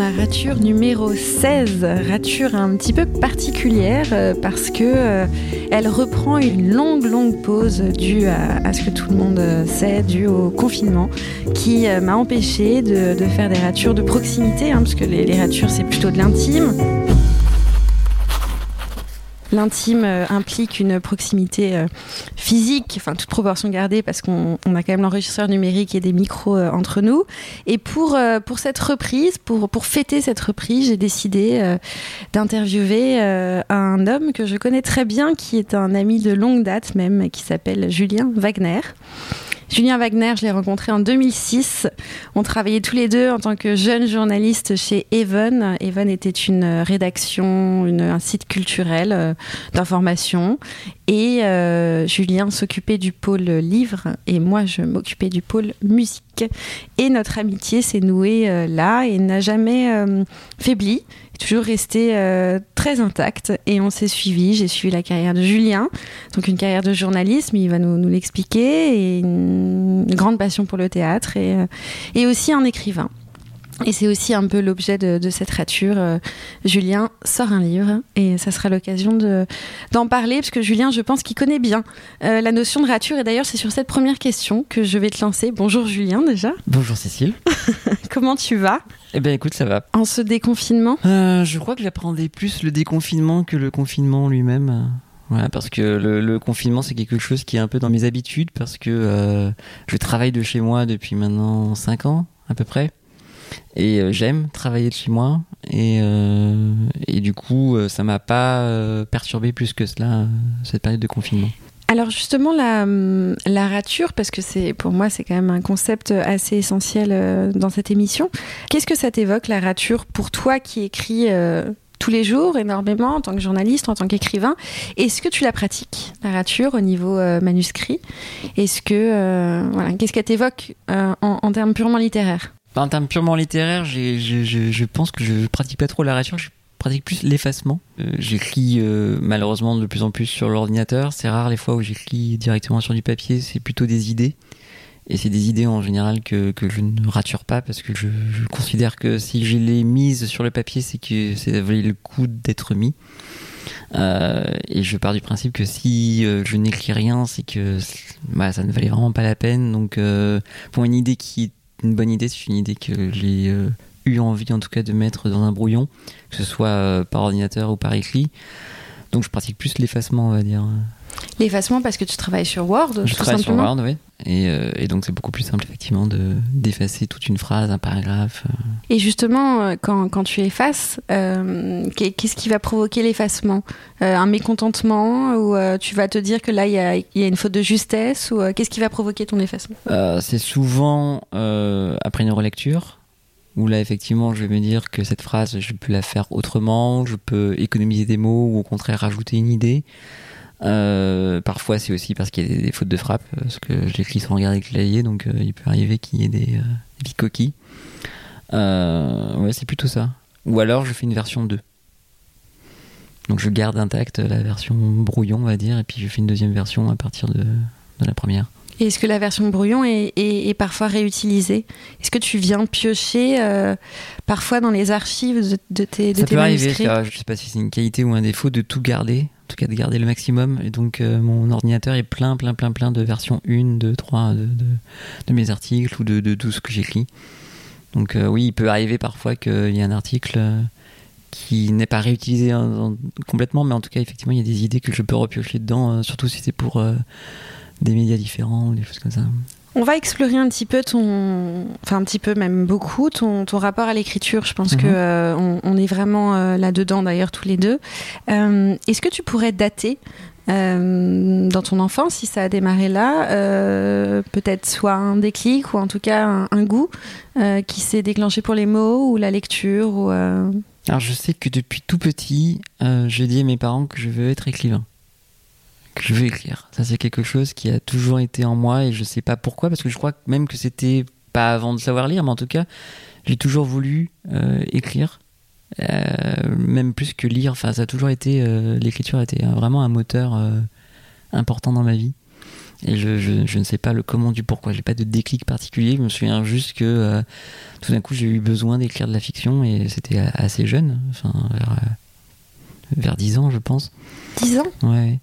la rature numéro 16, rature un petit peu particulière euh, parce que euh, elle reprend une longue longue pause due à, ce que tout le monde euh, sait, due au confinement, qui m'a empêché de, faire des ratures de proximité, hein, parce que les, les ratures c'est plutôt de l'intime. L'intime euh, implique une proximité euh, physique, enfin toute proportion gardée parce qu'on a quand même l'enregistreur numérique et des micros euh, entre nous. Et pour, cette reprise, pour fêter cette reprise, j'ai décidé d'interviewer un homme que je connais très bien, qui est un ami de longue date même, qui s'appelle Julien Wagner. Julien Wagner, je l'ai rencontré en 2006. On travaillait tous les deux en tant que jeunes journalistes chez Even. Even était une rédaction, un site culturel euh, d'information. Et euh, Julien s'occupait du pôle livre et moi je m'occupais du pôle musique. Et notre amitié s'est nouée euh, là et n'a jamais faibli toujours resté euh, très intact et on s'est suivi. J'ai suivi la carrière de Julien, donc une carrière de journalisme, il va nous, nous l'expliquer, et une, grande passion pour le théâtre et, euh, et aussi un écrivain. Et c'est aussi un peu l'objet de, cette rature. Euh, Julien sort un livre et ça sera l'occasion d'en parler parce que Julien, je pense qu'il connaît bien euh, la notion de rature. Et d'ailleurs, c'est sur cette première question que je vais te lancer. Bonjour Julien déjà. Bonjour Cécile. Comment tu vas? Eh bien écoute, ça va. En ce déconfinement? Euh, Je crois que j'apprendais plus le déconfinement que le confinement lui-même. Voilà, parce que le, confinement, c'est quelque chose qui est un peu dans mes habitudes, parce que je travaille de chez moi depuis maintenant 5 ans, à peu près. Et euh, j'aime travailler de chez moi. Et, euh, et du coup, euh, ça m'a pas perturbé plus que cela, cette période de confinement. Alors justement la, la rature, parce que c'est pour moi c'est quand même un concept assez essentiel dans cette émission. Qu'est-ce que ça t'évoque la rature pour toi qui écris tous les jours énormément en tant que journaliste, en tant qu'écrivain? Est-ce que tu la pratiques la rature au niveau manuscrit? Est-ce que voilà, qu'est-ce qu'elle t'évoque en termes purement littéraires? En termes purement littéraires, je pense que je pratique pas trop la rature, je pratique plus l'effacement. Euh, j'écris euh, malheureusement de plus en plus sur l'ordinateur. C'est rare les fois où j'écris directement sur du papier, c'est plutôt des idées. Et c'est des idées en général que, que, je ne rature pas parce que je, considère que si je les mise sur le papier, c'est que ça valait le coup d'être mis. Euh, et je pars du principe que si je n'écris rien, c'est que bah, ça ne valait vraiment pas la peine. Donc, pour une idée qui une bonne idée, c'est une idée que j'ai euh, eu envie en tout cas de mettre dans un brouillon, que ce soit euh, par ordinateur ou par écrit. Donc je pratique plus l'effacement, on va dire. L'effacement parce que tu travailles sur Word Je travaille sur Word, oui. Et, euh, et, donc c'est beaucoup plus simple effectivement de d'effacer toute une phrase, un paragraphe. Et justement, quand, quand tu effaces, qu'est-ce qui va provoquer l'effacement? Un mécontentement ou tu vas te dire que là il y a, y a, une faute de justesse ou qu'est-ce qui va provoquer ton effacement? C'est souvent après une relecture où là effectivement je vais me dire que cette phrase je peux la faire autrement, je peux économiser des mots ou au contraire rajouter une idée. Euh, parfois c'est aussi parce qu'il y a des, fautes de frappe, parce que j'écris sans regarder le clavier, donc euh, il peut arriver qu'il y ait des, euh, des coquilles. ouais c'est plutôt ça. Ou alors je fais une version 2. Donc je garde intacte la version brouillon on va dire, et puis je fais une deuxième version à partir de, de la première est-ce que la version brouillon est, parfois réutilisée? Est-ce que tu viens piocher euh, parfois dans les archives de, tes, de ça peut arriver, ça, je sais pas si c'est une qualité ou un défaut de tout garder, tout cas de garder le maximum. Et donc euh, mon ordinateur est plein, plein, plein, plein de versions 1, 2, 3 de, de, mes articles ou de, tout ce que j'écris. Donc euh, oui, il peut arriver parfois qu'il y ait un article qui n'est pas réutilisé complètement, mais en tout cas, effectivement, il y a des idées que je peux repiocher dedans, surtout si c'est pour des médias différents ou des choses comme ça. On va explorer un petit peu ton, enfin un petit peu même beaucoup ton, ton rapport à l'écriture. Je pense qu'on que mhm. euh, on, est vraiment euh, là-dedans d'ailleurs tous les deux. Euh, est-ce que tu pourrais dater dans ton enfance, si ça a démarré là, peut-être soit un déclic ou en tout cas un, goût qui s'est déclenché pour les mots ou la lecture ou, Alors je sais que depuis tout petit, je dis à mes parents que je veux être écrivain que je veux écrire. Ça, c'est quelque chose qui a toujours été en moi et je sais pas pourquoi, parce que je crois même que c'était pas avant de savoir lire, mais en tout cas, j'ai toujours voulu euh, écrire, euh, même plus que lire. Enfin, ça a toujours été, euh, l'écriture a été vraiment un moteur important dans ma vie. Et je, je, je, ne sais pas le comment du pourquoi. J'ai pas de déclic particulier. Je me souviens juste que tout d'un coup j'ai eu besoin d'écrire de la fiction et c'était assez jeune, enfin vers, vers 10 ans je pense. 10 ans? Ouais.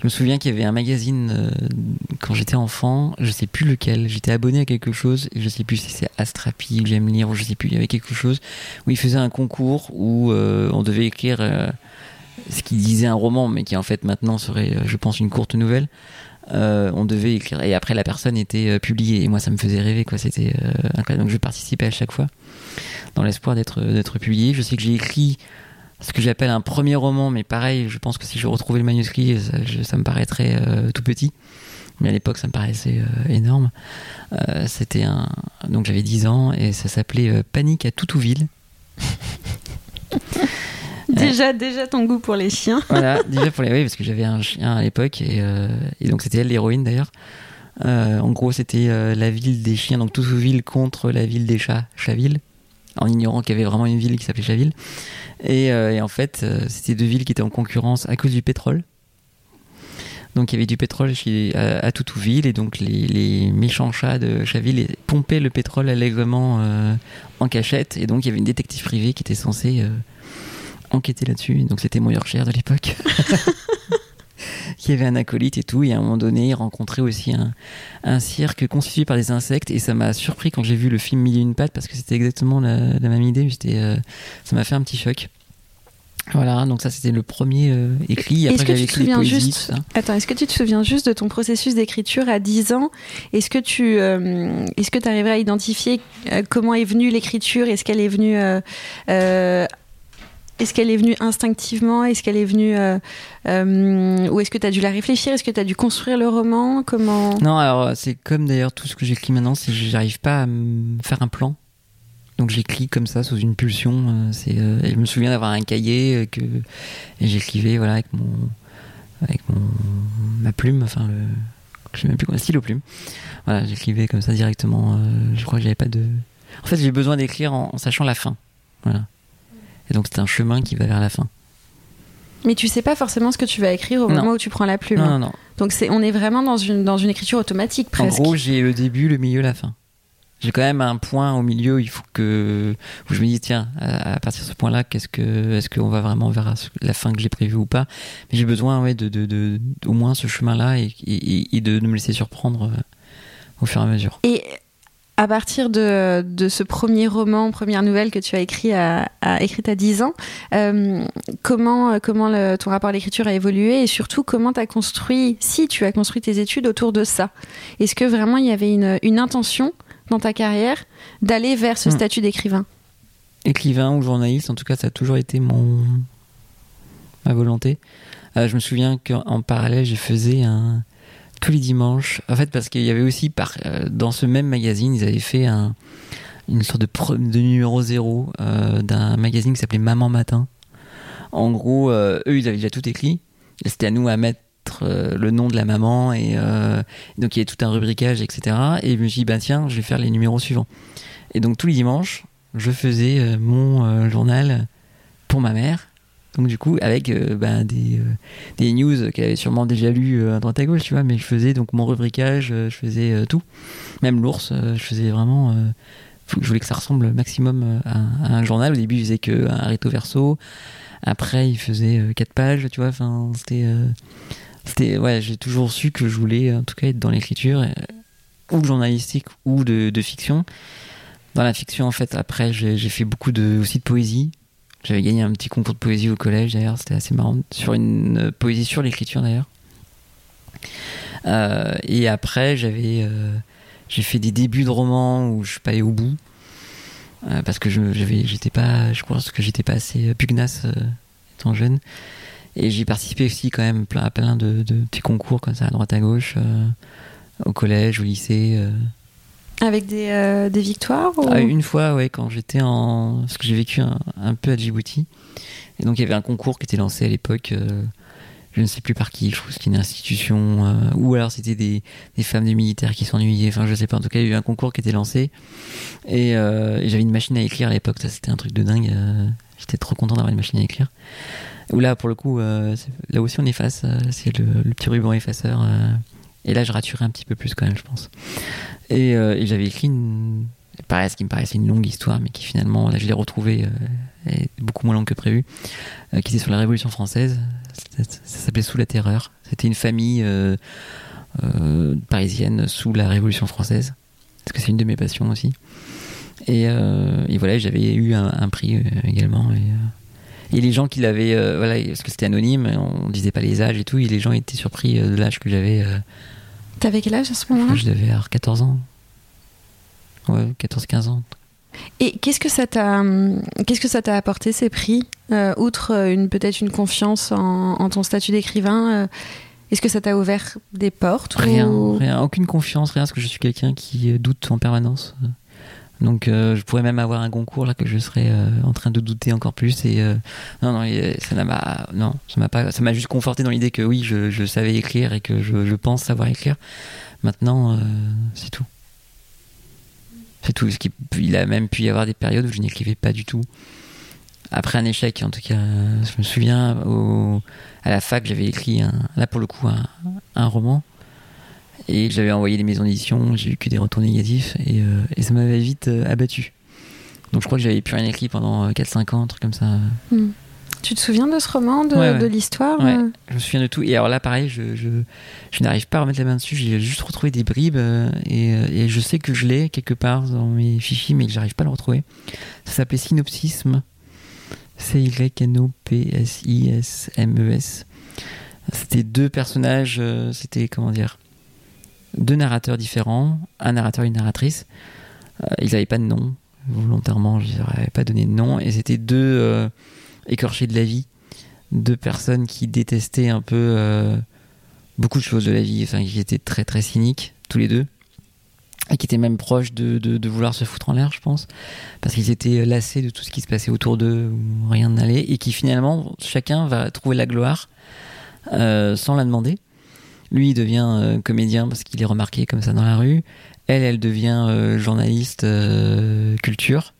Je me souviens qu'il y avait un magazine euh, quand j'étais enfant, je sais plus lequel, j'étais abonné à quelque chose, je sais plus si c'est Astrapi, J'aime lire, ou je sais plus, il y avait quelque chose où il faisait un concours où euh, on devait écrire euh, ce qui disait un roman, mais qui en fait maintenant serait, je pense, une courte nouvelle. on devait écrire et après la personne était publiée et moi ça me faisait rêver quoi c'était incroyable donc je participais à chaque fois dans l'espoir d'être publié je sais que j'ai écrit ce que j'appelle un premier roman, mais pareil, je pense que si je retrouvais le manuscrit, ça, me paraîtrait euh, tout petit. Mais à l'époque, ça me paraissait euh, énorme. Euh, c'était un. Donc j'avais 10 ans et ça s'appelait Panique à Toutouville. déjà, déjà ton goût pour les chiens. voilà, déjà pour les. Oui, parce que j'avais un chien à l'époque et, et, donc c'était elle l'héroïne d'ailleurs. en gros, c'était la ville des chiens, donc Toutouville contre la ville des chats, Chaville en ignorant qu'il y avait vraiment une ville qui s'appelait Chaville. Et, euh, en fait, euh, c'était deux villes qui étaient en concurrence à cause du pétrole. Donc il y avait du pétrole à, à Toutouville et donc les, méchants chats de Chaville pompaient le pétrole allègrement euh, en cachette et donc il y avait une détective privée qui était censée enquêter là-dessus. Donc c'était mon cher de l'époque. qui avait un acolyte et tout. Et à un moment donné, il rencontrait aussi un, un cirque constitué par des insectes. Et ça m'a surpris quand j'ai vu le film Mille et une pattes parce que c'était exactement la, même idée. Euh, ça m'a fait un petit choc. Voilà, donc ça c'était le premier euh, écrit. Après, j'avais écrit des juste... Attends, est-ce que tu te souviens juste de ton processus d'écriture à 10 ans? Est-ce que tu euh, est-ce que arriverais à identifier comment est venue l'écriture? Est-ce qu'elle est venue est-ce qu'elle est venue instinctivement? Est-ce qu'elle est venue. Euh, euh, ou est-ce que tu as dû la réfléchir? Est-ce que tu as dû construire le roman? Comment? Non, alors c'est comme d'ailleurs tout ce que j'écris maintenant, c'est que j'arrive pas à faire un plan. Donc j'écris comme ça sous une pulsion. Euh, je me souviens d'avoir un cahier que et j'écrivais voilà avec mon avec mon ma plume, enfin le je sais même plus comment stylo plume. Voilà, j'écrivais comme ça directement. je crois que j'avais pas de. En fait, j'ai besoin d'écrire en, en, sachant la fin. Voilà. Et donc c'est un chemin qui va vers la fin. Mais tu sais pas forcément ce que tu vas écrire au moment où tu prends la plume. Non, non, non. Donc c'est, on est vraiment dans une, dans une écriture automatique presque. En gros, j'ai le début, le milieu, la fin. J'ai quand même un point au milieu, il faut que où je me dis tiens à, partir de ce point-là, qu'est-ce que est-ce qu'on va vraiment vers la fin que j'ai prévue ou pas? Mais j'ai besoin ouais de, de, de, au moins ce chemin-là et, et, de, me laisser surprendre euh, au fur et à mesure. Et à partir de, de, ce premier roman, première nouvelle que tu as écrit à, à écrite à 10 ans, euh, comment, comment le, ton rapport à l'écriture a évolué et surtout comment tu as construit, si tu as construit tes études autour de ça? Est-ce que vraiment il y avait une, une intention dans ta carrière d'aller vers ce hmm. statut d'écrivain? Écrivain ou journaliste, en tout cas ça a toujours été mon ma volonté. Euh, je me souviens qu'en parallèle, je faisais un, tous les dimanches. En fait, parce qu'il y avait aussi, par, euh, dans ce même magazine, ils avaient fait un, une sorte de, numéro zéro euh, d'un magazine qui s'appelait Maman Matin. En gros, euh, eux, ils avaient déjà tout écrit. C'était à nous à mettre le nom de la maman et donc il y avait tout un rubricage, etc. Et je me suis dit, bah tiens, je vais faire les numéros suivants. Et donc tous les dimanches, je faisais mon journal pour ma mère donc du coup, avec euh, ben, des, euh, des news qu'elle avait sûrement déjà lu euh, à droite à gauche, tu vois, mais je faisais donc mon rubricage, je faisais tout. Même l'ours, je faisais vraiment... je voulais que ça ressemble maximum à, un journal. Au début, il faisait qu'un recto verso. Après, il faisait quatre pages, tu vois. Enfin, c'était... c'était ouais, j'ai toujours su que je voulais, en tout cas, être dans l'écriture, ou journalistique, ou de, de fiction. Dans la fiction, en fait, après, j'ai fait beaucoup de, aussi de poésie j'avais gagné un petit concours de poésie au collège d'ailleurs, c'était assez marrant. Sur une euh, poésie sur l'écriture d'ailleurs. Euh, et après, j'avais, euh, j'ai fait des débuts de romans où je suis pas allé au bout. parce que je, j'avais, j'étais pas, je pense que j'étais pas assez pugnace étant jeune. Et j'ai participé aussi quand même à plein de, de, petits concours comme ça à droite à gauche, au collège, au lycée. Avec des, euh, victoires ah, Une fois, ouais, quand j'étais en. Parce que j'ai vécu un, peu à Djibouti. Et donc il y avait un concours qui était lancé à l'époque, euh, je ne sais plus par qui, je trouve que c'était une institution, euh, ou alors c'était des, femmes des militaires qui s'ennuyaient, enfin je sais pas, en tout cas il y a eu un concours qui était lancé. Et, j'avais une machine à écrire à l'époque, ça c'était un truc de dingue. J'étais trop content d'avoir une machine à écrire. Ou là pour le coup, là aussi on efface, c'est le, le, petit ruban effaceur Et là, je raturais un petit peu plus quand même, je pense. Et, euh, et j'avais écrit une, pareil, ce qui me paraissait une longue histoire, mais qui finalement, là, je l'ai retrouvée, euh, est beaucoup moins longue que prévu, euh, qui était sur la Révolution française. Ça, s'appelait Sous la Terreur. C'était une famille euh, parisienne sous la Révolution française, parce que c'est une de mes passions aussi. Et, voilà, j'avais eu un, prix également. Et, les gens qui l'avaient, voilà, parce que c'était anonyme, on disait pas les âges et tout, et les gens étaient surpris de l'âge que j'avais. T'avais quel âge à ce moment-là je devais avoir 14 ans. Ouais, 14-15 ans. Et qu'est-ce que ça t'a, qu'est-ce que ça t'a apporté ces prix, Euh, outre euh, une peut-être une confiance en, en ton statut d'écrivain euh, Est-ce que ça t'a ouvert des portes Rien, ou- rien, aucune confiance, rien, parce que je suis quelqu'un qui doute en permanence. Donc euh, je pourrais même avoir un concours là que je serais euh, en train de douter encore plus et euh, non non ça pas non ça m'a pas ça m'a juste conforté dans l'idée que oui je, savais écrire et que je, pense savoir écrire. Maintenant c'est tout. C'est tout. Ce qui, il a même pu y avoir des périodes où je n'écrivais pas du tout. Après un échec, en tout cas, je me souviens à la fac, j'avais écrit là pour le coup un roman et j'avais envoyé les maisons d'édition, j'ai eu que des retours négatifs et, euh, et ça m'avait vite euh, abattu. Donc je crois que j'avais plus rien écrit pendant euh, 4-5 ans, un truc comme ça. Hum. Tu te souviens de ce roman, de, Ouais, ouais. de l'histoire Ouais. euh Je me souviens de tout. Et alors là, pareil, je, je, je n'arrive pas à remettre la main dessus. J'ai juste retrouvé des bribes euh, et, euh, et je sais que je l'ai quelque part dans mes fichiers, mais que j'arrive pas à le retrouver. Ça s'appelait Synopsisme. C-Y-N-O-P-S-I-S-M-E-S. E C'était deux personnages, euh, c'était comment dire, deux narrateurs différents, un narrateur et une narratrice. Euh, ils n'avaient pas de nom, volontairement, je leur avais pas donné de nom, et c'était deux euh, écorchés de la vie deux personnes qui détestaient un peu euh, beaucoup de choses de la vie, enfin qui étaient très très cyniques tous les deux et qui étaient même proches de, vouloir se foutre en l'air, je pense, parce qu'ils étaient lassés de tout ce qui se passait autour d'eux où rien n'allait et qui finalement chacun va trouver la gloire sans la demander. Lui, il devient euh, comédien parce qu'il est remarqué comme ça dans la rue. Elle, elle devient euh, journaliste euh, culture.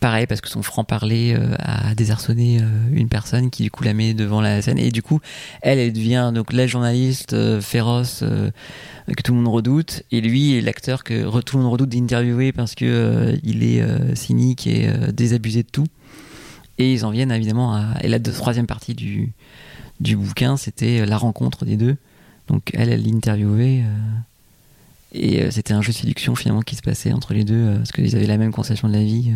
Pareil parce que son franc-parler a désarçonné une personne qui du coup la met devant la scène. Et du coup elle elle devient donc la journaliste féroce que tout le monde redoute. Et lui est l'acteur que tout le monde redoute d'interviewer parce que il est cynique et désabusé de tout. Et ils en viennent évidemment à et la troisième partie du du bouquin c'était la rencontre des deux donc elle elle l'interviewait euh, et euh, c'était un jeu de séduction finalement qui se passait entre les deux euh, parce qu'ils avaient la même conception de la vie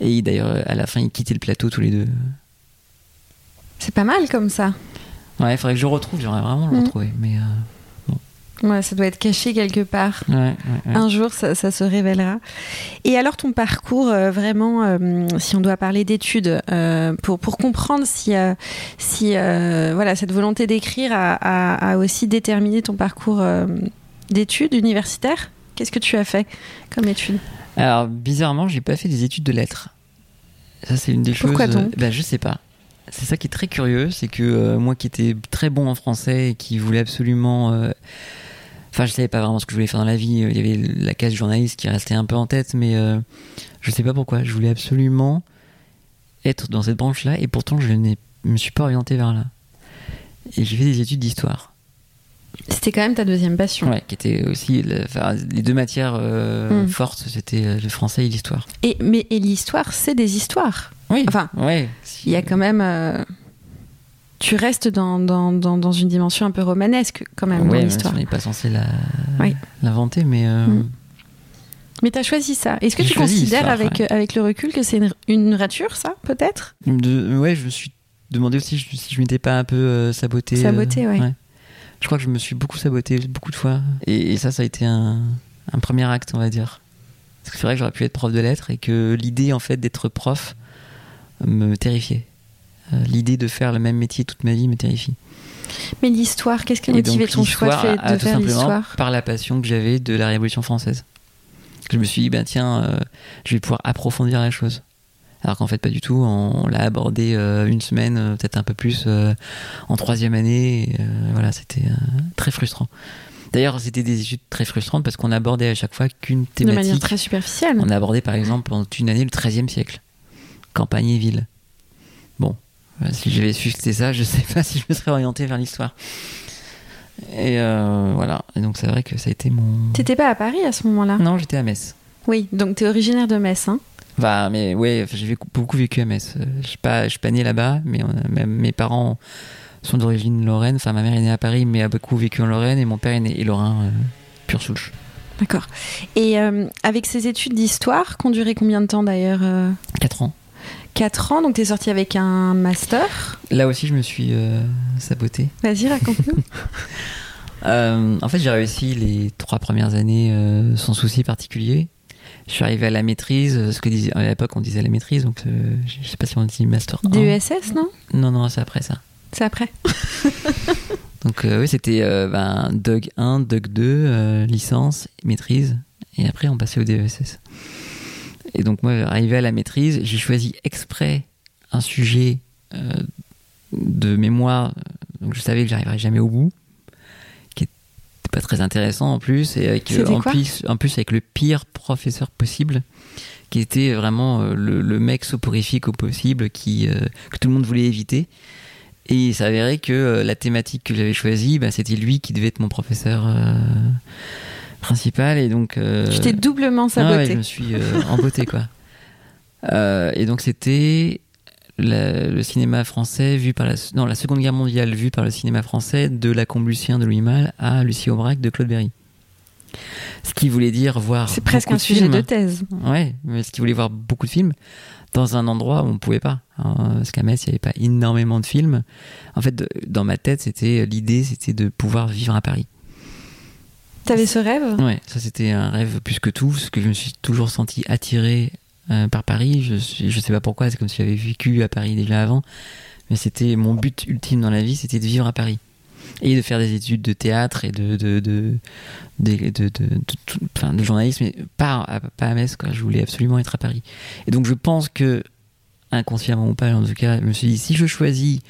et d'ailleurs, à la fin, ils quittaient le plateau tous les deux. C'est pas mal comme ça. Ouais, il faudrait que je le retrouve, j'aimerais vraiment le Mhm. retrouver. Mais euh, Ouais, ça doit être caché quelque part. ouais, ouais, ouais. Un jour, ça, ça se révélera. Et alors, ton parcours, euh, vraiment, euh, si on doit parler d'études, euh, pour, pour comprendre si, si voilà, cette volonté d'écrire a, a- a aussi déterminé ton parcours d'études universitaires, qu'est-ce que tu as fait comme études Alors, bizarrement, j'ai pas fait des études de lettres. Ça, c'est une des Pourquoi choses. donc? Ben, je sais pas. C'est ça qui est très curieux, c'est que moi qui étais très bon en français et qui voulais absolument. Enfin, je savais pas vraiment ce que je voulais faire dans la vie. Il y avait la case journaliste qui restait un peu en tête, mais euh, je sais pas pourquoi. Je voulais absolument être dans cette branche-là et pourtant je ne me suis pas orienté vers là. Et j'ai fait des études d'histoire. C'était quand même ta deuxième passion. Ouais, qui était aussi enfin, les deux matières euh, Mm. fortes, c'était euh, le français et l'histoire. Et, mais, et l'histoire, c'est des histoires. Oui. Enfin, ouais. Il y a quand même. euh, tu restes dans, dans, dans, dans une dimension un peu romanesque, quand même, ouais, dans l'histoire. on n'est pas censé la- Oui. l'inventer, mais euh, Mm. Mais tu as choisi ça. Est-ce que tu considères, avec, ouais. avec le recul, que c'est une, une rature, ça, peut-être? Ouais, je me suis demandé aussi si je m'étais pas un peu euh, saboté. euh, Saboté, ouais. Je crois que je me suis beaucoup saboté beaucoup de fois, et, et ça, ça a été un, un premier acte, on va dire. Parce que c'est vrai que j'aurais pu être prof de lettres et que l'idée en fait d'être prof me terrifiait. Euh, L'idée de faire le même métier toute ma vie me terrifie. Mais l'histoire, qu'est-ce qui a motivé ton choix de, fait- faire l'histoire? par la passion que j'avais de la Révolution française. Je me suis dit, ben tiens, euh, je vais pouvoir approfondir la chose. Alors qu'en fait, pas du tout. On, on l'a abordé euh, une semaine, peut-être un peu plus, euh, en troisième année. et, voilà, c'était très frustrant. D'ailleurs, c'était des études très frustrantes parce qu'on abordait à chaque fois qu'une De manière thématique. très superficielle. On a abordé par exemple pendant toute une année le XIIIe siècle, campagne et ville. Euh, si j'avais su que c'était ça, je sais pas si je me serais orienté vers l'histoire. Et euh, voilà. Et donc c'est vrai que ça a été mon. T'étais pas à Paris à ce moment-là? Non, j'étais à Metz. Oui, donc t'es originaire de Metz, hein? Bah, mais ouais, j'ai beaucoup vécu à Metz. Euh, Je suis pas, je suis pas né là-bas, mais on a- même mes parents sont d'origine lorraine. Enfin, ma mère est née à Paris, mais a beaucoup vécu en Lorraine, et mon père est né est lorrain, euh, pure souche. D'accord. Et euh, avec ces études d'histoire, qui ont duré combien de temps d'ailleurs euh, 4 ans. 4 ans, donc t'es sorti avec un master. Là aussi, je me suis euh, saboté. Vas-y, raconte-nous. Euh, en fait, j'ai réussi les trois premières années euh, sans souci particulier. Je suis arrivé à la maîtrise, euh, ce que disait, à l'époque on disait la maîtrise, donc je je sais pas si on dit master 1. DESS, non? Non, non, c'est après ça. C'est après. Donc oui, c'était ben, Doug 1, Doug 2, euh, licence, maîtrise, et après on passait au DESS. Et donc moi, arrivé à la maîtrise, j'ai choisi exprès un sujet euh, de mémoire, donc je savais que j'arriverais jamais au bout, qui était pas très intéressant en plus, et avec, C'était en, plus, en plus avec le pire professeur possible, qui était vraiment euh, le, le mec soporifique au possible, qui, euh, que tout le monde voulait éviter. Et il s'avérait que euh, la thématique que j'avais choisie, bah, c'était lui qui devait être mon professeur euh, principal. Et donc. euh, t'es doublement ah ouais, saboté. je me suis euh, emboté, quoi. Euh, et donc, c'était la- le cinéma français vu par la, non, la Seconde Guerre mondiale vu par le cinéma français de La Combe-Lucien de Louis Malle à Lucie Aubrac de Claude Berry. Ce qui voulait dire voir. C'est presque un de sujet films. de thèse. Ouais, mais ce qui voulait voir beaucoup de films dans un endroit où on pouvait pas. hein, parce qu'à Metz, il n'y avait pas énormément de films. En fait, de- dans ma tête, c'était l'idée, c'était de pouvoir vivre à Paris. T'avais ce rêve? Ouais, ça c'était un rêve plus que tout, parce que je me suis toujours senti attiré euh, par Paris. Je, je sais pas pourquoi, c'est comme si j'avais vécu à Paris déjà avant, mais c'était mon but ultime dans la vie, c'était de vivre à Paris et de faire des études de théâtre et de de de de, de, tout- journalisme, mais pas à, pas à Metz. Je voulais absolument être à Paris. Et donc je pense que inconsciemment ou pas, en tout cas, je me suis dit si je choisis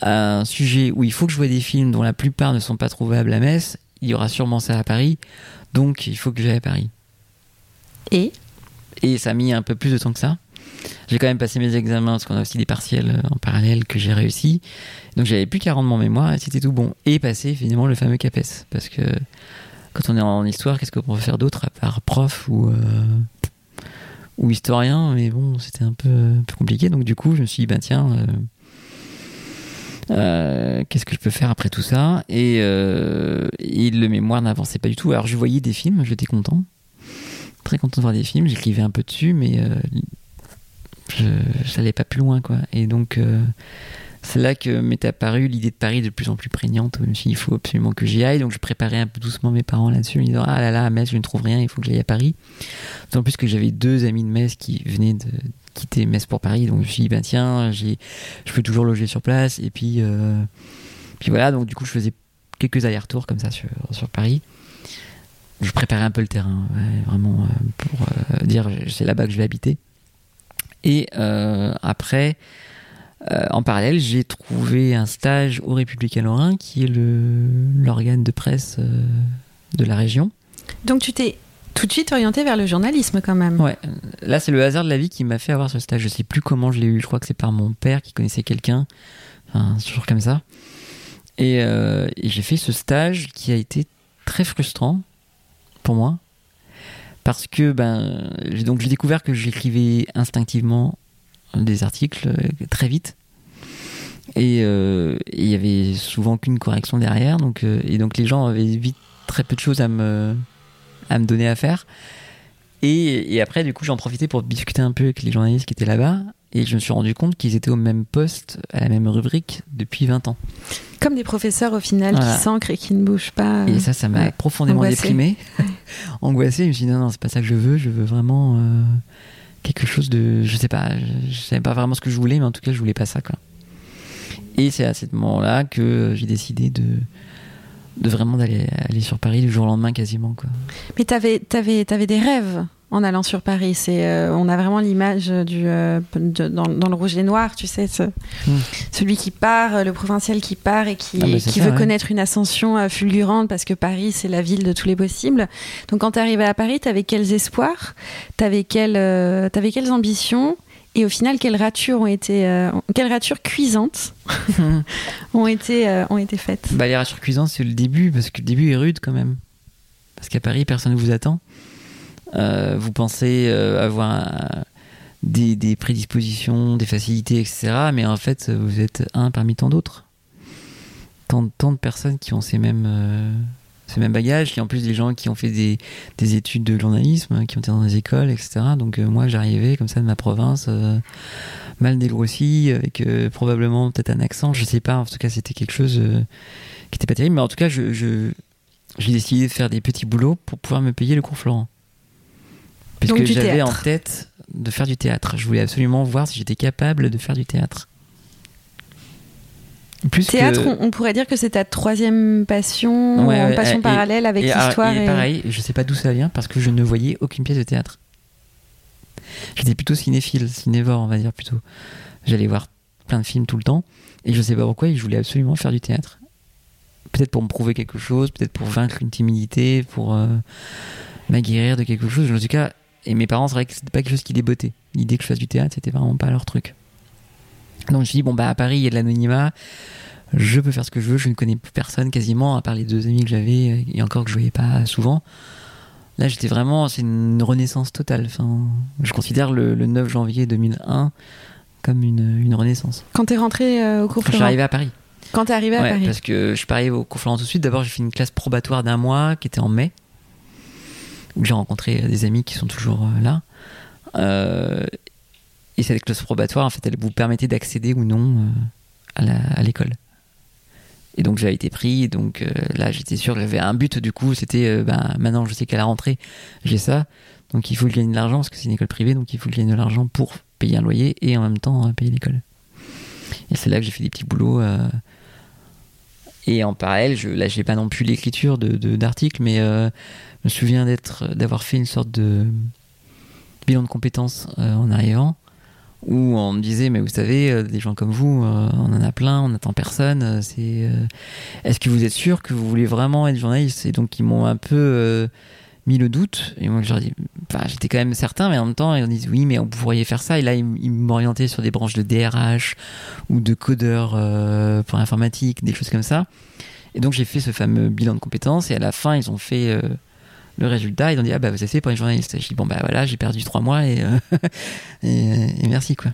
un sujet où il faut que je vois des films dont la plupart ne sont pas trouvables à Metz, il y aura sûrement ça à Paris. Donc il faut que j'aille à Paris. Et? Et ça a mis un peu plus de temps que ça. J'ai quand même passé mes examens parce qu'on a aussi des partiels euh, en parallèle que j'ai réussi. Donc j'avais plus qu'à rendre mon mémoire et c'était tout bon. Et passer finalement le fameux CAPES. Parce que quand on est en histoire, qu'est-ce qu'on peut faire d'autre à part prof ou, euh, ou historien? Mais bon, c'était un peu, un peu compliqué. Donc du coup, je me suis dit, ben tiens, euh, euh, qu'est-ce que je peux faire après tout ça? Et, euh, et le mémoire n'avançait pas du tout. Alors je voyais des films, j'étais content très content de voir des films. J'écrivais un peu dessus, mais euh, je n'allais pas plus loin, quoi. Et donc, c'est là que m'est apparue l'idée de Paris de plus en plus prégnante. Je me il faut absolument que j'y aille. Donc, je préparais un peu doucement mes parents là-dessus, en disant, ah là là, à Metz, je ne trouve rien, il faut que j'aille à Paris. D'autant plus que j'avais deux amis de Metz qui venaient de quitter Metz pour Paris. Donc, je me suis dit, ben tiens, je peux toujours loger sur place. Et puis, euh, puis voilà. Donc, du coup, je faisais quelques allers-retours comme ça sur, sur Paris je préparais un peu le terrain, vraiment, euh, pour euh, dire c'est là-bas que je vais habiter. Et après, en parallèle, j'ai trouvé un stage au Républicain Lorrain, qui est l'organe de presse de la région. donc tu t'es tout de suite orienté vers le journalisme quand même. Ouais, là c'est le hasard de la vie qui m'a fait avoir ce stage. Je sais plus comment je l'ai eu. Je crois que c'est par mon père qui connaissait quelqu'un. Enfin, toujours comme ça. Et, euh, et j'ai fait ce stage qui a été très frustrant pour moi parce que ben j'ai découvert que j'écrivais instinctivement des articles euh, très vite et euh, il y avait souvent qu'une correction derrière donc euh, et donc les gens avaient vite très peu de choses à me à me donner à faire et, et après, du coup, j'en profitais pour discuter un peu avec les journalistes qui étaient là-bas. Et je me suis rendu compte qu'ils étaient au même poste, à la même rubrique, depuis 20 ans. Comme des professeurs au final Voilà. qui s'ancrent et qui ne bougent pas. Et ça, ça m'a ouais. profondément Angoissé. déprimé. Angoissé. Je me suis dit, non, non, c'est pas ça que je veux. Je veux vraiment euh, quelque chose de. Je sais pas. Je, je savais pas vraiment ce que je voulais, mais en tout cas, je voulais pas ça, quoi. Et c'est à ce moment-là que j'ai décidé de de vraiment d'aller aller sur Paris du jour au lendemain quasiment quoi. Mais t'avais avais, des rêves en allant sur Paris. C'est euh, on a vraiment l'image du euh, de- dans, dans le rouge et noir, tu sais, ce- Mm. celui qui part, le provincial qui part et qui, Ah bah, qui ça, veut ouais. connaître une ascension euh, fulgurante parce que Paris c'est la ville de tous les possibles. Donc quand t'es arrivé à Paris, t'avais quels espoirs, t'avais quelles euh, t'avais quelles ambitions? Et au final, quelles ratures ont été, euh, quelles ratures cuisantes ont été, euh, ont été faites? Bah, les ratures cuisantes, c'est le début, parce que le début est rude quand même. Parce qu'à Paris, personne ne vous attend. Euh, vous pensez avoir des, des, prédispositions, des facilités, etc. Mais en fait, vous êtes un parmi tant d'autres. Tant, tant, de personnes qui ont ces mêmes ces mêmes bagages, qui en plus des gens qui ont fait des, des, études de journalisme, qui ont été dans des écoles, etc. Donc euh, moi j'arrivais comme ça de ma province, euh, mal dégrossi, avec euh, probablement peut-être un accent, je sais pas, en tout cas c'était quelque chose qui était pas terrible, mais en tout cas je, j'ai décidé de faire des petits boulots pour pouvoir me payer le cours Florent. Puisque j'avais en tête de faire du théâtre. Je voulais absolument voir si j'étais capable de faire du théâtre. Théâtre, on, pourrait dire que c'est ta troisième passion, ouais, passion parallèle avec l'histoire. Et, pareil, je sais pas d'où ça vient parce que je ne voyais aucune pièce de théâtre. J'étais plutôt cinéphile, cinévore, on va dire plutôt. J'allais voir plein de films tout le temps et je sais pas pourquoi, je voulais absolument faire du théâtre. Peut-être pour me prouver quelque chose, peut-être pour vaincre une timidité, pour euh, m'aguerrir de quelque chose. En tout cas, et mes parents, c'est vrai que c'était pas quelque chose qui les bottait. L'idée que je fasse du théâtre, c'était vraiment pas leur truc. Donc je me suis dit, bon, bah à Paris, il y a de l'anonymat, je peux faire ce que je veux, je ne connais plus personne quasiment, à part les deux amis que j'avais, et encore que je voyais pas souvent. Là, j'étais vraiment, c'est une renaissance totale. Enfin, je considère le, 9 janvier 2001 comme une, une renaissance. Quand t'es rentré euh, au cours Florent Je suis arrivé à Paris. Quand t'es arrivé à Paris Parce que je suis arrivé au cours Florent tout de suite. D'abord, j'ai fait une classe probatoire d'un mois qui était en mai, où j'ai rencontré des amis qui sont toujours euh, là. Euh, et cette clause probatoire, en fait, elle vous permettait d'accéder ou non euh, à l'école. Et donc j'avais été pris, donc euh, là j'étais sûr que j'avais un but du coup, c'était euh, ben, maintenant je sais qu'à la rentrée j'ai ça, donc il faut que je gagne de l'argent parce que c'est une école privée, donc il faut que je gagne de l'argent pour payer un loyer et en même temps payer l'école. Et c'est là que j'ai fait des petits boulots. et en parallèle, je, là j'ai pas non plus l'écriture d'articles, de, mais je me souviens d'être d'avoir fait une sorte de bilan de compétences en arrivant où on me disait mais vous savez euh, des gens comme vous euh, on en a plein on n'attend personne euh, c'est est-ce que vous êtes sûr que vous voulez vraiment être journaliste? Et donc ils m'ont un peu mis le doute. Et moi j'étais quand même certain mais en même temps ils me disent oui mais on pourrait faire ça. Et là ils, m'orientaient sur des branches de DRH ou de codeur pour l'informatique des choses comme ça. Et donc j'ai fait ce fameux bilan de compétences. Et à la fin ils ont fait le résultat, ils ont dit ah bah vous essayez pour une journaliste. Je dis bon bah voilà, j'ai perdu trois mois et, euh, et, merci quoi.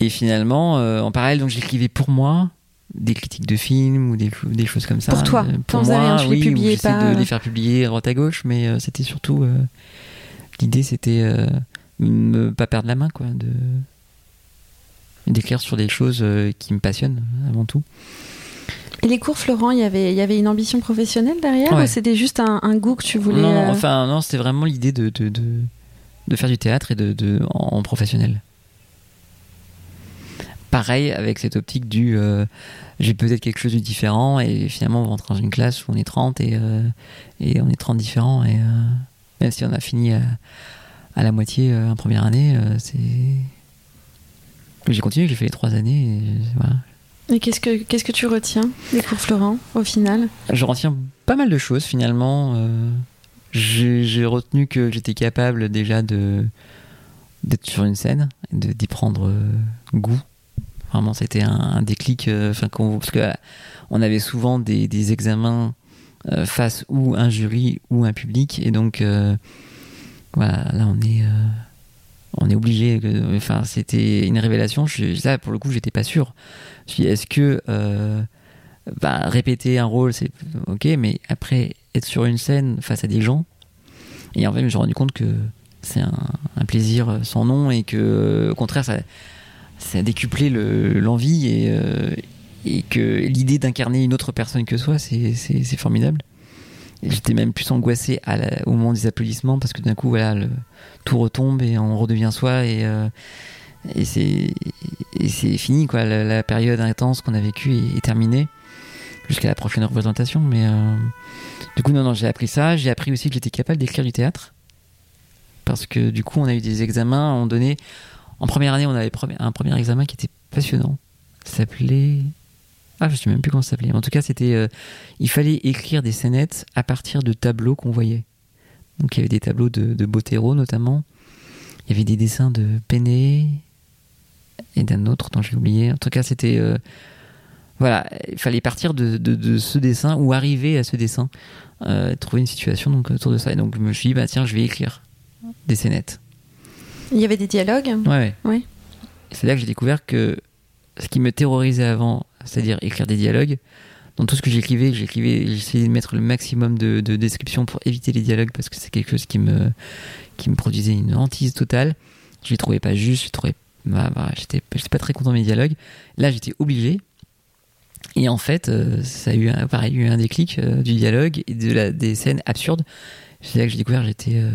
Et finalement, euh, en parallèle, donc j'écrivais pour moi des critiques de films ou des, des choses comme ça. Pour toi, euh, pour moi, rien, oui, les pas. de les faire publier à droite à gauche, mais c'était surtout l'idée, c'était ne pas perdre la main quoi, de d'écrire sur des choses qui me passionnent avant tout. Et les cours Florent, il y avait, il y avait une ambition professionnelle derrière ou c'était juste un, goût que tu voulais Non, euh, enfin non, c'était vraiment l'idée de, de, de, faire du théâtre et de, de en, professionnel. Pareil avec cette optique du euh, j'ai peut-être quelque chose de différent et finalement on rentre dans une classe où on est 30 et, euh, et on est 30 différents et même si on a fini à, à la moitié en première année, c'est j'ai continué, j'ai fait les trois années et voilà, et qu'est-ce que, qu'est-ce que tu retiens des cours Florent au final? Je retiens pas mal de choses finalement. Euh, j'ai, retenu que j'étais capable déjà de, d'être sur une scène, de, d'y prendre euh, goût. Vraiment, c'était un, déclic. Euh, enfin, parce que on avait souvent des, des examens face ou un jury ou un public, et donc voilà, là on est on est obligé. Enfin, c'était une révélation. Je, là, pour le coup, j'étais pas sûr. Je est-ce que euh, bah, répéter un rôle, c'est ok, mais après être sur une scène face à des gens, et en fait, je me suis rendu compte que c'est un, plaisir sans nom et que, au contraire, ça, ça a décuplé l'envie et, euh, et que l'idée d'incarner une autre personne que soi, c'est formidable. J'étais même plus angoissé au moment des applaudissements parce que d'un coup, voilà, tout retombe et on redevient soi et, euh, et c'est fini quoi. La, période intense qu'on a vécue est, terminée jusqu'à la prochaine représentation. Mais euh, du coup, non, non, j'ai appris ça. J'ai appris aussi que j'étais capable d'écrire du théâtre parce que du coup, on a eu des examens. On donnait en première année, on avait un premier examen qui était passionnant. S'appelait ah, je sais même plus comment ça s'appelait. En tout cas, c'était. Euh, il fallait écrire des scénettes à partir de tableaux qu'on voyait. Donc, il y avait des tableaux de, de Botero, notamment. Il y avait des dessins de Penne et d'un autre dont j'ai oublié. En tout cas, c'était. euh, voilà, il fallait partir de, de- de ce dessin ou arriver à ce dessin, euh, trouver une situation donc, autour de ça. Et donc, je me suis dit, bah tiens, je vais écrire des scénettes. Il y avait des dialogues? Ouais, ouais. C'est là que j'ai découvert que ce qui me terrorisait avant, c'est-à-dire écrire des dialogues, dans tout ce que j'écrivais, j'écrivais, j'essayais de mettre le maximum de, de descriptions pour éviter les dialogues parce que c'est quelque chose qui me, qui me produisait une hantise totale. Je les trouvais pas justes, je trouvais, bah, bah, j'étais, pas très content de mes dialogues. Là, j'étais obligé. Et en fait, euh, ça a eu un, pareil, eu un déclic euh, du dialogue et de des scènes absurdes. C'est là que j'ai découvert, j'étais euh,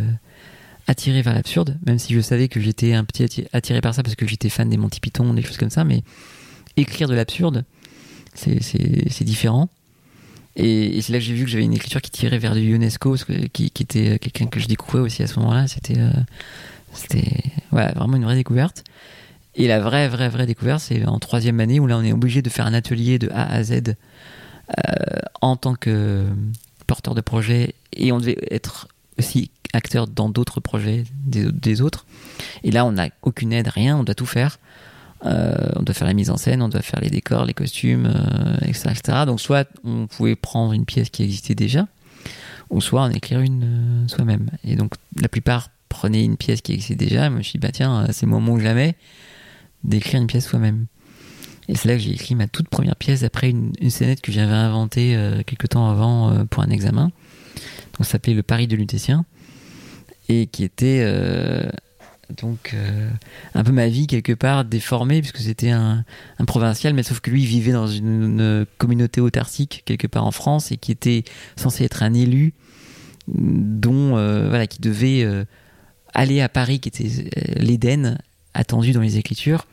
attiré vers l'absurde, même si je savais que j'étais un petit atti- attiré par ça parce que j'étais fan des Monty Python, des choses comme ça, mais écrire de l'absurde, c'est, différent. Et, c'est là que j'ai vu que j'avais une écriture qui tirait vers du UNESCO, parce que- qui, qui était quelqu'un que je découvrais aussi à ce moment-là. C'était, c'était voilà, vraiment une vraie découverte. Et la vraie, vraie, vraie découverte, c'est en troisième année où là, on est obligé de faire un atelier de A à Z euh, en tant que porteur de projet et on devait être aussi acteur dans d'autres projets des, autres. Et là, on n'a aucune aide, rien, on doit tout faire. Euh, on doit faire la mise en scène, on doit faire les décors, les costumes, euh, etc., etc. Donc, soit on pouvait prendre une pièce qui existait déjà, ou soit en écrire une soi-même. Et donc, la plupart prenaient une pièce qui existait déjà. Moi, je me suis dit, bah tiens, c'est le moment ou jamais d'écrire une pièce soi-même. Et c'est là que j'ai écrit ma toute première pièce après une, une scénette que j'avais inventée euh, quelque temps avant euh, pour un examen. Donc, ça s'appelait Le Paris de Lutétien. Et qui était euh, donc euh, un peu ma vie quelque part déformée, puisque c'était un, provincial, mais sauf que lui il vivait dans une, communauté autarcique quelque part en France et qui était censé être un élu dont voilà qui devait aller à Paris, qui était l'Éden attendu dans les Écritures,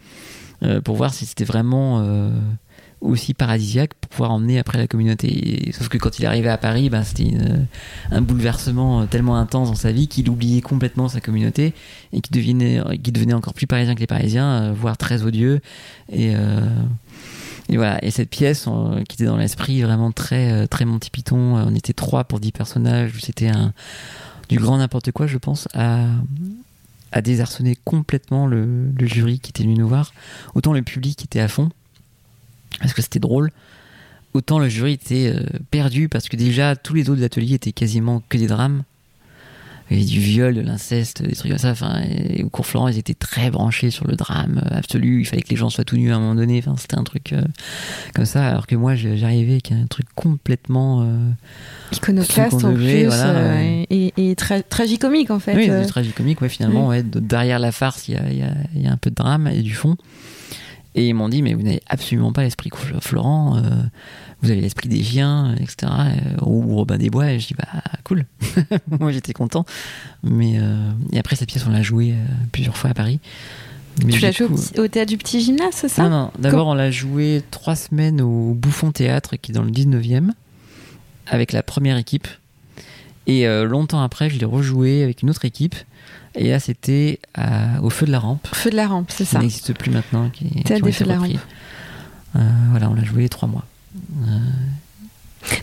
euh, pour voir si c'était vraiment euh, aussi paradisiaque pour pouvoir emmener après la communauté. Sauf que quand il arrivait à Paris, ben, c'était une- un bouleversement tellement intense dans sa vie qu'il oubliait complètement sa communauté et qui devenait, devenait encore plus parisien que les Parisiens, euh, voire très odieux. Et, euh, voilà. Et cette pièce, euh, qui était dans l'esprit vraiment très, euh, très Monty Python, euh, on était trois pour dix personnages. C'était un du grand n'importe quoi, je pense, à à désarçonner complètement le, jury qui était venu nous voir. Autant le public était à fond, parce que c'était drôle, autant le jury était euh, perdu, parce que déjà tous les autres ateliers étaient quasiment que des drames. Il y avait du viol, de l'inceste, des trucs comme ça. Enfin, et au cours Florent, ils étaient très branchés sur le drame euh, absolu. Il fallait que les gens soient tout nus à un moment donné. Enfin, c'était un truc euh, comme ça. Alors que moi, j'arrivais avec un truc complètement. euh, Iconoclaste en plus, voilà, et, et tra- tragicomique en fait. Oui, tragicomique, ouais, finalement. Ouais, derrière la farce, il y a, il y a- il y a un peu de drame et du fond. Et ils m'ont dit, mais vous n'avez absolument pas l'esprit Florent, euh, vous avez l'esprit des chiens, etc. euh, ou Robin des Bois. Et je dis, bah, cool. Moi, j'étais content. Mais, euh, et après, cette pièce, on l'a jouée plusieurs fois à Paris. Mais Tu l'as joué au, coup, au théâtre du Petit Gymnase, c'est ça? Non, non. D'abord, on l'a joué trois semaines au Bouffon Théâtre, qui est dans le 19e, avec la première équipe. Et euh, longtemps après, je l'ai rejoué avec une autre équipe. Et là, c'était à- au Feu de la Rampe, Feu de la rampe, c'est qui ça. n'existe plus maintenant. Qui, qui Théâtre des Feux de la repris. Euh, voilà, on l'a joué trois mois.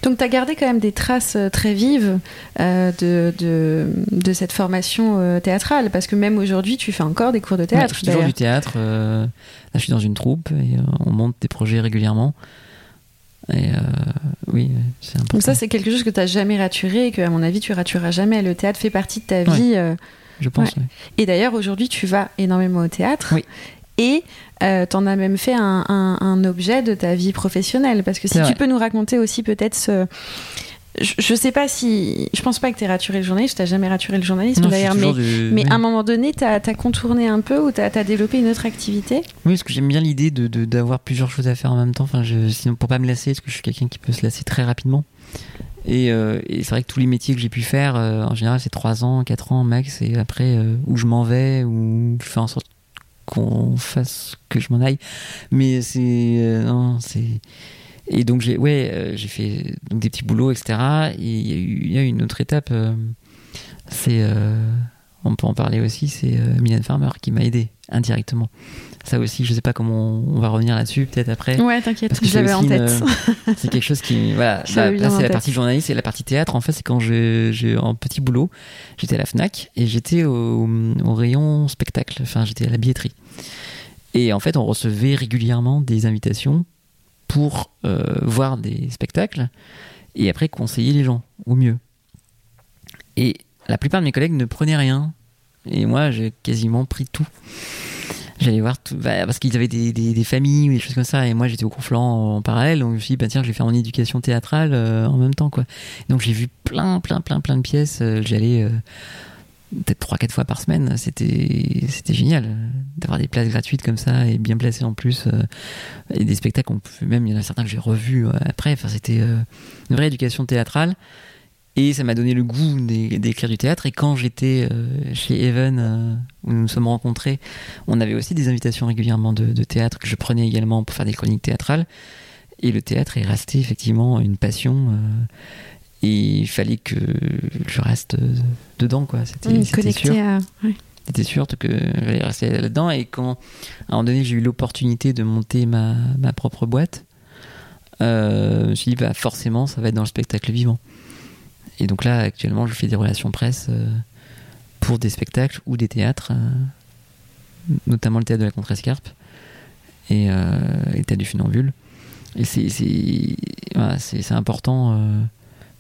Donc tu as gardé quand même des traces euh, très vives euh, de, de, de cette formation euh, théâtrale, parce que même aujourd'hui, tu fais encore des cours de Ouais, théâtre. je fais toujours du théâtre. euh, là, je suis dans une troupe et euh, on monte des projets régulièrement. Et euh, oui, c'est important. Donc ça, c'est quelque chose que tu n'as jamais raturé et que, à mon avis, tu ratureras jamais. Le théâtre fait partie de ta vie. Je pense. ouais. Et d'ailleurs, aujourd'hui, tu vas énormément au théâtre. Oui. Et euh, t'en as même fait un, un- un objet de ta vie professionnelle. Parce que si tu vrai. peux nous raconter aussi peut-être ce... Je, je sais pas si... Je pense pas que tu raturé le journalisme. Tu jamais raturé le suis d'ailleurs. Mais, du- à un moment donné, tu as, contourné un peu ou tu as, développé une autre activité? Oui, parce que j'aime bien l'idée de, de- d'avoir plusieurs choses à faire en même temps. Enfin, je, sinon, pour pas me lasser, parce que je suis quelqu'un qui peut se lasser très rapidement. Et, euh, et c'est vrai que tous les métiers que j'ai pu faire, euh, en général, c'est 3 ans, 4 ans max. Et après, euh, où je m'en vais, ou je fais en sorte qu'on fasse que je m'en aille. Mais c'est. non, c'est. Et donc, j'ai, ouais, j'ai fait donc, des petits boulots, etc. Et il y, y a une autre étape. c'est. on peut en parler aussi, c'est Mylène Farmer qui m'a aidé indirectement. Ça aussi, je sais pas comment on, va revenir là-dessus, peut-être après. Ouais, t'inquiète, je l'avais en tête. c'est quelque chose qui. Voilà, là, là c'est la partie journaliste et la partie théâtre. En fait, c'est quand j'ai un petit boulot, j'étais à la Fnac et j'étais au, rayon spectacle. Enfin, j'étais à la billetterie. Et en fait, on recevait régulièrement des invitations pour euh, voir des spectacles et après conseiller les gens au mieux. Et la plupart de mes collègues ne prenaient rien. Et moi, j'ai quasiment pris tout. J'allais voir tout, bah, parce qu'ils avaient des, des, familles ou des choses comme ça, et moi j'étais au conflant en, parallèle, donc je me suis dit, bah, tiens, je vais faire mon éducation théâtrale euh, en même temps, quoi. Donc j'ai vu plein, plein, plein, plein de pièces. Euh, j'allais euh, peut-être 3-4 fois par semaine. C'était, c'était génial d'avoir des places gratuites comme ça et bien placées en plus. et des spectacles, on même, il y en a certains que j'ai revus après. Enfin, c'était une vraie éducation théâtrale. Et ça m'a donné le goût d'écrire du théâtre. Et quand j'étais euh, chez Even, euh, où nous nous sommes rencontrés, on avait aussi des invitations régulièrement de, théâtre que je prenais également pour faire des chroniques théâtrales. Et le théâtre est resté effectivement une passion. Euh, et il fallait que je reste dedans. quoi. C'était mmh, sûr. C'était sûr que j'allais rester là-dedans. Et quand, à un moment donné, j'ai eu l'opportunité de monter ma, ma propre boîte, je me suis dit, bah, forcément, ça va être dans le spectacle vivant. Et donc là, actuellement, je fais des relations presse euh, pour des spectacles ou des théâtres, euh, notamment le théâtre de la Contrescarpe et, euh, le théâtre du Funambule. Et c'est voilà, important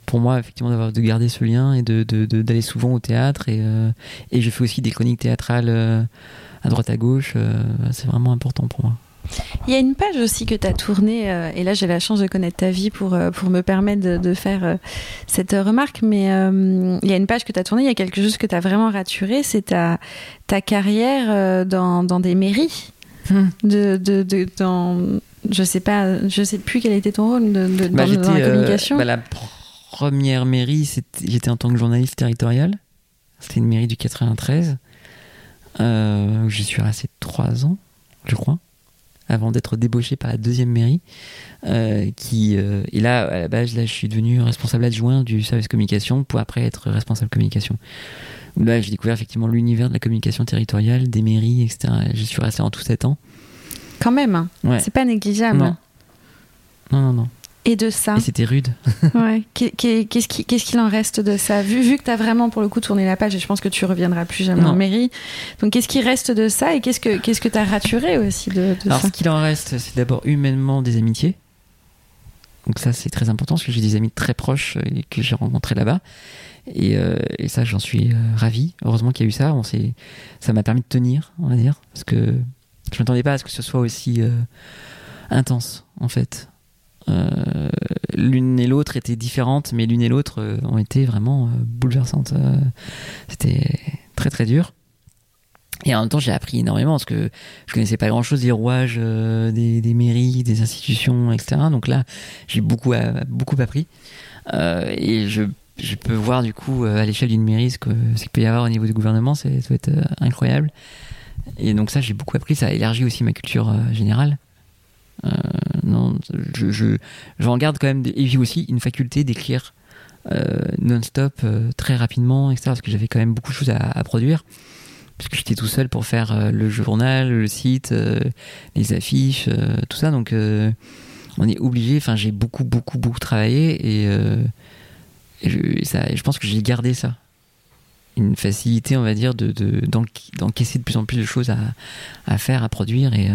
pour moi, effectivement, de garder ce lien et d'aller de, de, souvent au théâtre. Et, et je fais aussi des chroniques théâtrales à droite à gauche. c'est vraiment important pour moi. Il y a une page aussi que tu as tournée, euh, et là j'ai la chance de connaître ta vie pour, euh, pour me permettre de, faire euh, cette remarque, mais il y a une page que tu as tournée, il y a quelque chose que tu as vraiment raturé, c'est ta, ta carrière dans, dans des mairies. Hmm. De, de, de, dans, je sais pas, je sais plus quel était ton rôle de, bah, dans, la communication. Bah, la première mairie, j'étais en tant que journaliste territorial. C'était une mairie du 93. Euh, J'y suis resté trois ans, je crois avant d'être débauché par la deuxième mairie. Euh, qui, euh, et là, à la base, là, je suis devenu responsable adjoint du service communication pour après être responsable communication. Là, j'ai découvert effectivement l'univers de la communication territoriale, des mairies, etc. Je suis resté en tout sept ans. Quand même, hein. c'est pas négligeable. Non, non, non. non et de ça. Et c'était rude. ouais. Qu'est-ce qu'il en reste de ça? Vu, vu que tu as vraiment pour le coup tourné la page et je pense que tu reviendras plus jamais en mairie. Donc qu'est-ce qui reste de ça? Et qu'est-ce que tu as raturé aussi de, de Alors ce qu'il en reste, c'est d'abord humainement des amitiés. Donc ça c'est très important parce que j'ai des amis très proches euh, que j'ai rencontrés là-bas. Et, euh, et, ça j'en suis euh, ravi. Heureusement qu'il y a eu ça. On ça m'a permis de tenir, on va dire. Parce que je m'attendais pas à ce que ce soit aussi intense en fait. Euh, l'une et l'autre étaient différentes, mais l'une et l'autre euh, ont été vraiment euh, bouleversantes. C'était très très dur. Et en même temps, j'ai appris énormément parce que je connaissais pas grand chose des rouages des, mairies, des institutions, etc. Donc là, j'ai beaucoup, beaucoup appris. et je, peux voir du coup à l'échelle d'une mairie ce qu'il peut y avoir au niveau du gouvernement, ça doit être incroyable. Et donc ça, j'ai beaucoup appris. Ça a élargi aussi ma culture générale. Euh, non, je, je, j'en garde quand même, et puis aussi une faculté d'écrire euh, non-stop euh, très rapidement, etc. Parce que j'avais quand même beaucoup de choses à, produire puisque j'étais tout seul pour faire le journal, le site, les affiches, tout ça. Donc on est obligé. Enfin, j'ai beaucoup, beaucoup, beaucoup travaillé et, je, je pense que j'ai gardé ça. Une facilité, on va dire, de, de d'encaisser de plus en plus de choses à, à faire, à produire et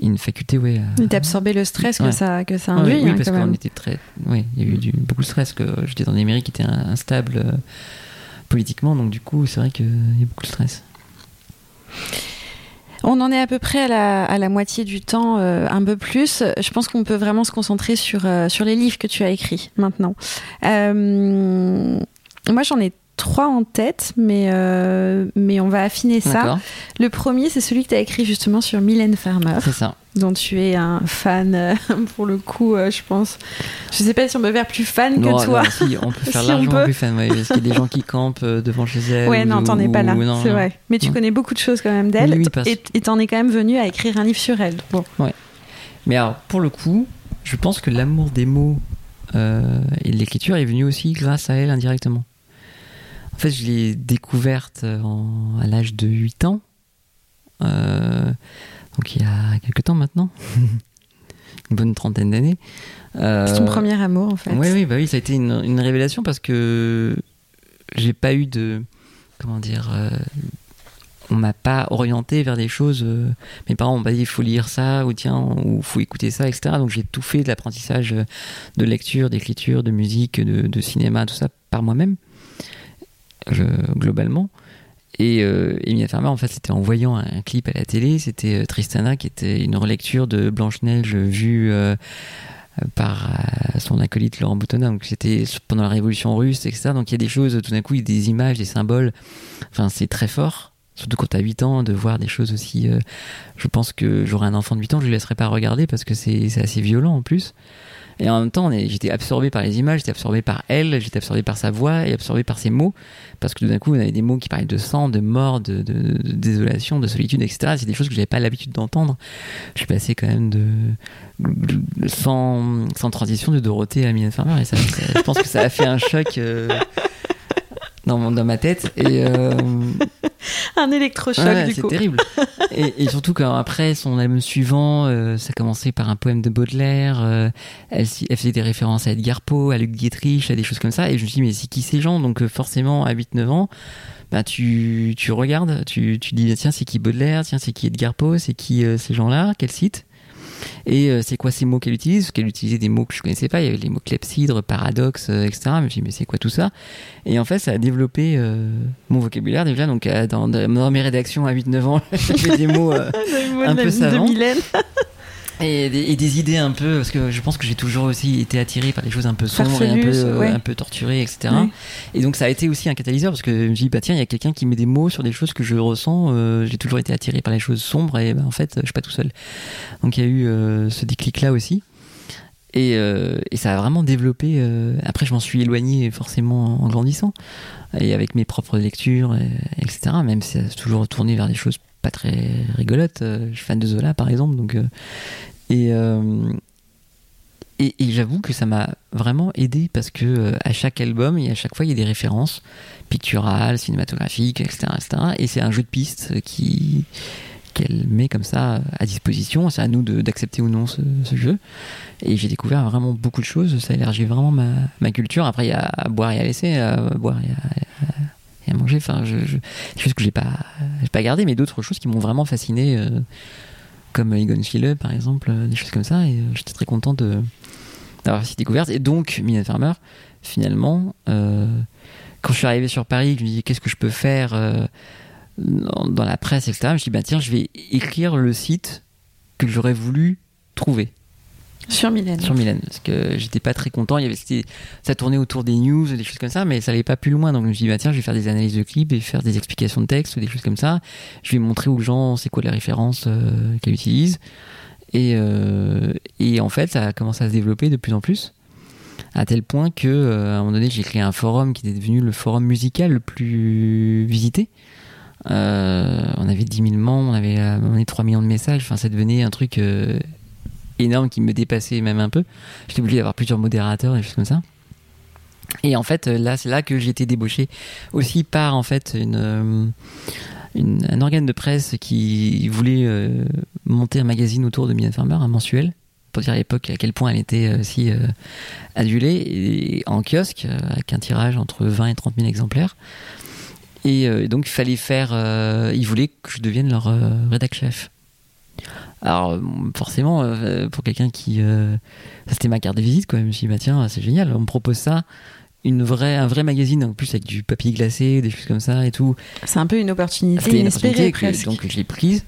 une faculté, ouais. D'absorber le stress que ça que ça induit. oui, hein, parce qu'on était très, oui, il y a eu du, beaucoup de stress que j'étais dans des mairies qui étaient instables euh, politiquement, donc du coup, c'est vrai qu'il y a beaucoup de stress. On en est à peu près à la, à la moitié du temps, euh, un peu plus. Je pense qu'on peut vraiment se concentrer sur, euh, sur les livres que tu as écrits maintenant. moi, j'en ai trois en tête, mais, euh, mais on va affiner ça. Le premier, c'est celui que tu as écrit justement sur Mylène Farmer. C'est ça. Dont tu es un fan, euh, pour le coup, euh, je pense. Je sais pas si on peut faire plus fan que toi. Non, si, on peut faire largement plus fan, ouais, parce qu'il y a des gens qui campent devant chez elle. Ouais, non, t'en es pas là, c'est vrai. Mais tu connais beaucoup de choses quand même d'elle, et t'en es quand même venu à écrire un livre sur elle. Bon. Ouais. Mais alors, pour le coup, je pense que l'amour des mots et de l'écriture est venu aussi grâce à elle indirectement. En fait, je l'ai découverte en- à l'âge de 8 ans. Euh, donc il y a quelques temps maintenant. une bonne trentaine d'années. Euh, C'est ton premier amour, en fait. Oui, oui, bah oui, ça a été une, une révélation parce que j'ai pas eu de. Comment dire euh, On m'a pas orienté vers des choses. euh, mes parents m'ont pas dit il faut lire ça, ou tiens, ou faut écouter ça, etc. Donc j'ai tout fait de l'apprentissage euh, de lecture, d'écriture, de musique, de, de cinéma, tout ça par moi-même, globalement. Et euh, Emilia Farmer, en fait, c'était en voyant un, clip à la télé, c'était euh, Tristana qui était une relecture de Blanche-Neige vue euh, par euh, son acolyte Laurent Boutonnat. Donc c'était pendant la Révolution russe, etc. Donc il y a des choses, tout d'un coup, il y a des images, des symboles. Enfin, c'est très fort. Surtout quand tu as 8 ans, de voir des choses aussi. euh, je pense que j'aurais un enfant de 8 ans, je ne le laisserais pas regarder parce que c'est assez violent en plus. Et en même temps, j'étais absorbé par les images, j'étais absorbé par elle, j'étais absorbé par sa voix et absorbé par ses mots. Parce que tout d'un coup, on avait des mots qui parlaient de sang, de mort, de, de- de désolation, de solitude, etc. C'est des choses que j'avais pas l'habitude d'entendre. Je suis passé quand même de, sans, sans transition de Dorothée à Mylène Farmer et ça- je pense que ça a fait un choc euh, dans, mon- dans ma tête. Et, euh, Un électrochoc, Ouais, du c'est coup. terrible. et, et surtout quand après son album suivant, euh, ça commençait par un poème de Baudelaire. euh, elle, elle faisait des références à Edgar Poe, à Luc Dietrich, à des choses comme ça. Et je me suis dit, mais c'est qui ces gens? Donc euh, forcément, à 8-9 ans, bah, tu, tu regardes, tu, tu dis, tiens, c'est qui Baudelaire? Tiens, c'est qui Edgar Poe? C'est qui ces gens-là? Quel site? Et euh, c'est quoi ces mots qu'elle utilise? Parce qu'elle utilisait des mots que je connaissais pas. Il y avait les mots clepsydre, paradoxe, euh, etc. Je me suis dit, mais c'est quoi tout ça? Et en fait, ça a développé euh, mon vocabulaire déjà. Donc, dans, dans mes rédactions à 8-9 ans, j'avais des mots un peu de savant. Mylène. et, des, et des idées un peu. Parce que je pense que j'ai toujours aussi été attiré par des choses un peu sombres et un peu, euh, ouais. un peu torturées, etc. Ouais. Et donc, ça a été aussi un catalyseur parce que je me dis, bah tiens, il y a quelqu'un qui met des mots sur des choses que je ressens. euh, j'ai toujours été attiré par les choses sombres et bah, en fait, je suis pas tout seul. Donc, il y a eu euh, ce déclic-là aussi. Et, euh, et ça a vraiment développé. euh, après, je m'en suis éloigné forcément en grandissant et avec mes propres lectures, et- etc. Même si ça s'est toujours tourné vers des choses pas très rigolotes. Euh, Je suis fan de Zola, par exemple. Donc, euh, et, euh, et, et j'avoue que ça m'a vraiment aidé parce que à chaque album et à chaque fois il y a des références picturales, cinématographiques, etc., etc. Et c'est un jeu de pistes qui qu'elle met comme ça à disposition. C'est à nous d'accepter ou non ce, jeu. Et j'ai découvert vraiment beaucoup de choses. Ça a élargi vraiment ma, culture. Après, il y a à boire et à laisser, à boire et à, manger. Enfin, je, je, que j'ai pas, pas gardées, mais d'autres choses qui m'ont vraiment fasciné, euh, comme Egon Schiele, par exemple, euh, des choses comme ça. Et euh, j'étais très content de d'avoir cette découverte. Et donc, Mylène Farmer, finalement, quand je suis arrivé sur Paris, je me dis qu'est-ce que je peux faire dans, la presse, etc. Je me dit, bah, tiens, je vais écrire le site que j'aurais voulu trouver Sur Mylène. sur Mylène parce que j'étais pas très content. Il y avait ça tournait autour des news des choses comme ça mais ça allait pas plus loin. Donc je me suis dit bah tiens je vais faire des analyses de clips et faire des explications de texte des choses comme ça. Je vais montrer aux gens c'est quoi les références euh, qu'elle utilise et, euh, et en fait ça a commencé à se développer de plus en plus à tel point que euh, un moment donné j'ai créé un forum qui était devenu le forum musical le plus visité. Euh, on avait 10 000 membres on avait on avait 3 millions de messages. Enfin ça devenait un truc énorme qui me dépassait même un peu. J'étais obligé d'avoir plusieurs modérateurs et choses comme ça. Et en fait, euh, là, c'est là que j'ai été débauché aussi par en fait une, euh, un organe de presse qui voulait euh, monter un magazine autour de Mylène Farmer, un mensuel, pour dire à l'époque à quel point elle était si euh, adulée, et en kiosque, avec un tirage entre 20 et 30 000 exemplaires. Et donc, il fallait faire. ils voulaient que je devienne leur rédac chef. Alors, forcément, euh, pour quelqu'un qui. euh, ça, c'était ma carte de visite, quoi. Je me suis dit, bah tiens, c'est génial, on me propose ça. Une vraie, un vrai magazine, en plus avec du papier glacé, des choses comme ça et tout. C'est un peu une opportunité inespérée presque. donc j'ai prise,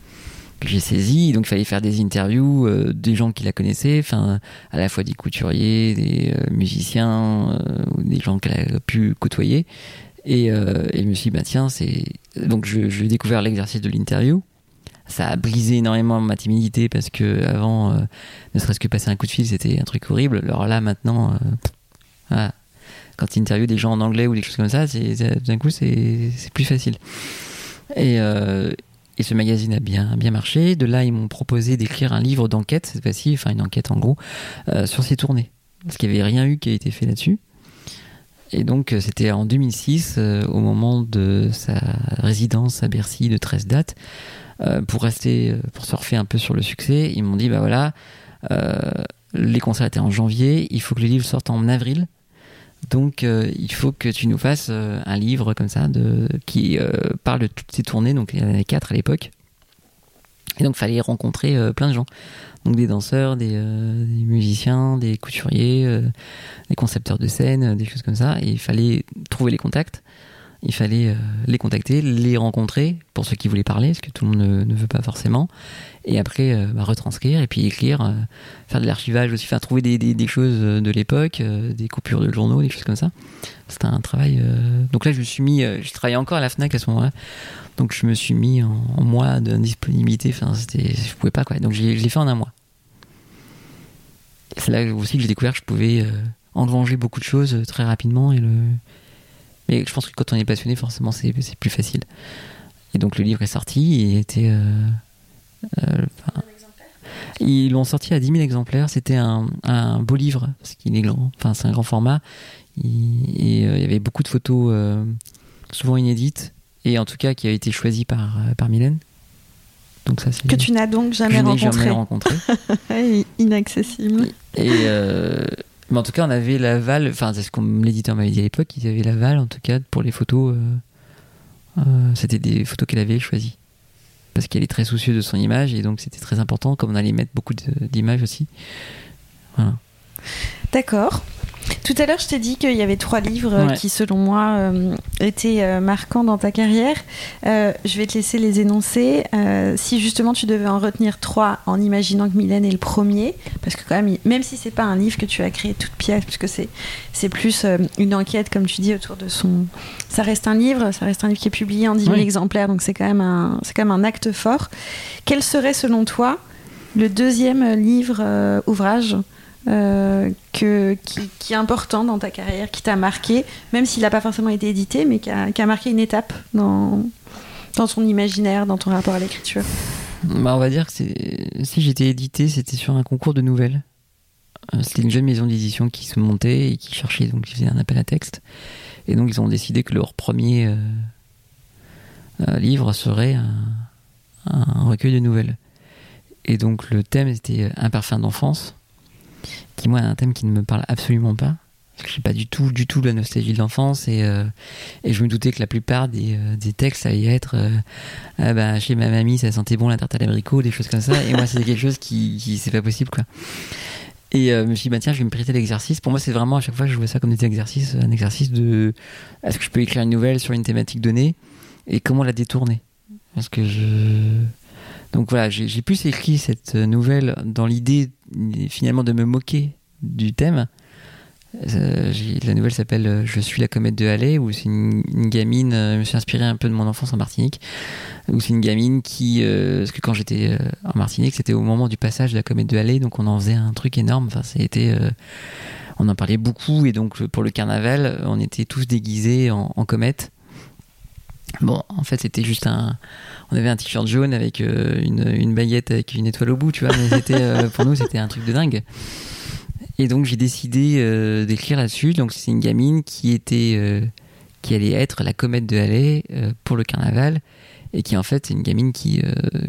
que j'ai saisie. Donc il fallait faire des interviews euh, des gens qui la connaissaient, enfin à la fois des couturiers, des euh, musiciens, euh, des gens qu'elle a pu côtoyer. Et, euh, et je me suis dit, bah tiens, c'est. Donc je- j'ai découvert l'exercice de l'interview. Ça a brisé énormément ma timidité parce que avant, euh, ne serait-ce que passer un coup de fil, c'était un truc horrible. Alors là, maintenant, euh, voilà. quand tu interviews des gens en anglais ou des choses comme ça, c'est- d'un coup, c'est plus facile. Et, euh, et ce magazine a bien, bien marché. De là, ils m'ont proposé d'écrire un livre d'enquête, cette fois-ci, enfin une enquête en gros, sur ses tournées. Parce qu'il n'y avait rien eu qui a été fait là-dessus. Et donc, c'était en 2006, au moment de sa résidence à Bercy de 13 dates, pour rester, pour surfer un peu sur le succès. Ils m'ont dit, bah voilà, les concerts étaient en janvier, il faut que le livre sorte en avril. Donc, il faut que tu nous fasses un livre comme ça de, qui parle de toutes ces tournées. Donc, il y en avait quatre à l'époque. Et donc, fallait rencontrer plein de gens. Donc des danseurs, des, euh, musiciens, des couturiers, euh, des concepteurs de scène, euh, des choses comme ça. Et il fallait trouver les contacts. Il fallait les contacter, les rencontrer pour ceux qui voulaient parler, parce que tout le monde ne, veut pas forcément. Et après, bah, retranscrire et puis écrire, faire de l'archivage aussi, faire trouver des, des, choses de l'époque, des coupures de journaux, des choses comme ça. C'était un travail. Donc là, je me suis mis. je travaillais encore à la Fnac à ce moment-là. Donc je me suis mis en, mois d'indisponibilité. Enfin, c'était, je pouvais pas quoi. Donc je l'ai fait en un mois. C'est là aussi que j'ai découvert que je pouvais euh, engranger beaucoup de choses euh, très rapidement. Et le... Mais je pense que quand on est passionné, forcément, c'est plus facile. Et donc le livre est sorti. Il était. Euh, ils l'ont sorti à 10 000 exemplaires. C'était un, un, beau livre, parce qu'il est grand. Enfin, c'est un grand format. et il y avait beaucoup de photos, souvent inédites, et en tout cas qui a été choisi par, par Mylène. Donc ça, que tu n'as donc jamais rencontré. Jamais rencontré. Inaccessible. Et euh, mais en tout cas, on avait l'aval, enfin, c'est ce qu'on l'éditeur m'avait dit à l'époque, ils avaient l'aval en tout cas pour les photos. Euh, euh, c'était des photos qu'elle avait choisies. Parce qu'elle est très soucieuse de son image et donc c'était très important, comme on allait mettre beaucoup d'images aussi. Voilà. D'accord. Tout à l'heure, je t'ai dit qu'il y avait trois livres euh, qui, selon moi, euh, étaient euh, marquants dans ta carrière. je vais te laisser les énoncer. si justement tu devais en retenir trois, en imaginant que Mylène est le premier, parce que quand même, même si c'est pas un livre que tu as créé toute pièce, puisque c'est c'est plus une enquête, comme tu dis, autour de son. Ça reste un livre, ça reste un livre qui est publié en 10 000 exemplaires, donc c'est quand même un c'est quand même un acte fort. Quel serait, selon toi, le deuxième livre ouvrage euh, que, qui, est important dans ta carrière, qui t'a marqué, même s'il n'a pas forcément été édité, mais qui a, marqué une étape dans, dans ton imaginaire, dans ton rapport à l'écriture bah On va dire que si j'étais édité, c'était sur un concours de nouvelles. Euh, c'était une jeune maison d'édition qui se montait et qui cherchait, donc qui un appel à texte. Et donc ils ont décidé que leur premier euh, livre serait un recueil de nouvelles. Et donc le thème était Un parfum d'enfance qui moi est un thème qui ne me parle absolument pas. Parce que j'ai pas du tout, du tout la nostalgie de l'enfance et, euh, je me doutais que la plupart des, euh, des textes allaient être euh, ah bah, chez ma mamie ça sentait bon la tarte à l'abricot, des choses comme ça. Et moi c'était quelque chose qui, qui c'est pas possible quoi. Et je me suis dit, bah tiens, je vais me prêter l'exercice. Pour moi, c'est vraiment à chaque fois, je vois ça comme des exercices, un exercice de est-ce que je peux écrire une nouvelle sur une thématique donnée et comment la détourner? Parce que je. Donc voilà, j'ai plus écrit cette nouvelle dans l'idée finalement de me moquer du thème. Euh, la nouvelle s'appelle euh, Je suis la comète de Halley, où c'est une, gamine, euh, je me suis inspiré un peu de mon enfance en Martinique, où c'est une gamine qui, parce que quand j'étais en Martinique, c'était au moment du passage de la comète de Halley, donc on en faisait un truc énorme, enfin, c'était, on en parlait beaucoup, et donc pour le carnaval, on était tous déguisés en comète. Bon, en fait, c'était juste un, on avait un t-shirt jaune avec euh, une, baguette avec une étoile au bout, tu vois. Mais euh, pour nous, c'était un truc de dingue. Et donc, j'ai décidé euh, d'écrire là-dessus. Donc, c'est une gamine qui était, qui allait être la comète de Halley pour le carnaval. Et qui, en fait, est une gamine qui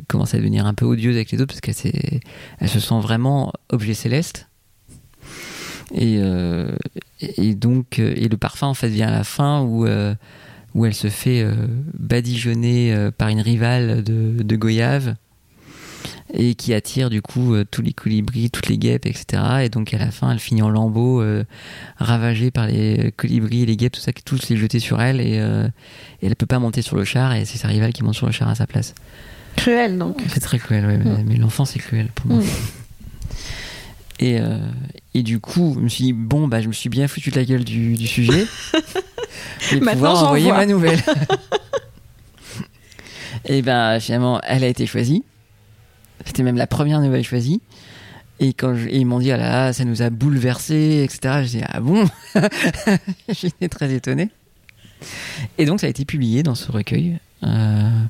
commence à devenir un peu odieuse avec les autres parce qu'elle elle se sent vraiment objet céleste. Et, et donc, et le parfum, en fait, vient à la fin où où elle se fait euh, badigeonner euh, par une rivale de, de, goyave et qui attire du coup euh, tous les colibris, toutes les guêpes, etc. Et donc à la fin, elle finit en lambeaux, ravagée par les colibris, les guêpes, tout ça, qui tous les jeter sur elle et, et elle peut pas monter sur le char et c'est sa rivale qui monte sur le char à sa place. Cruel donc. C'est très cruel, oui, mais, mm. l'enfant c'est cruel pour moi. Mm. Et, et, du coup, je me suis dit, bon, bah, je me suis bien foutu de la gueule du, du sujet. Maintenant, pouvoir envoyer ma nouvelle. et ben finalement, elle a été choisie. C'était même la première nouvelle choisie. Et quand ils m'ont dit, ah là, ça nous a bouleversé, etc., j'ai dit, ah bon? J'étais très étonné. Et donc, ça a été publié dans ce recueil. Euh,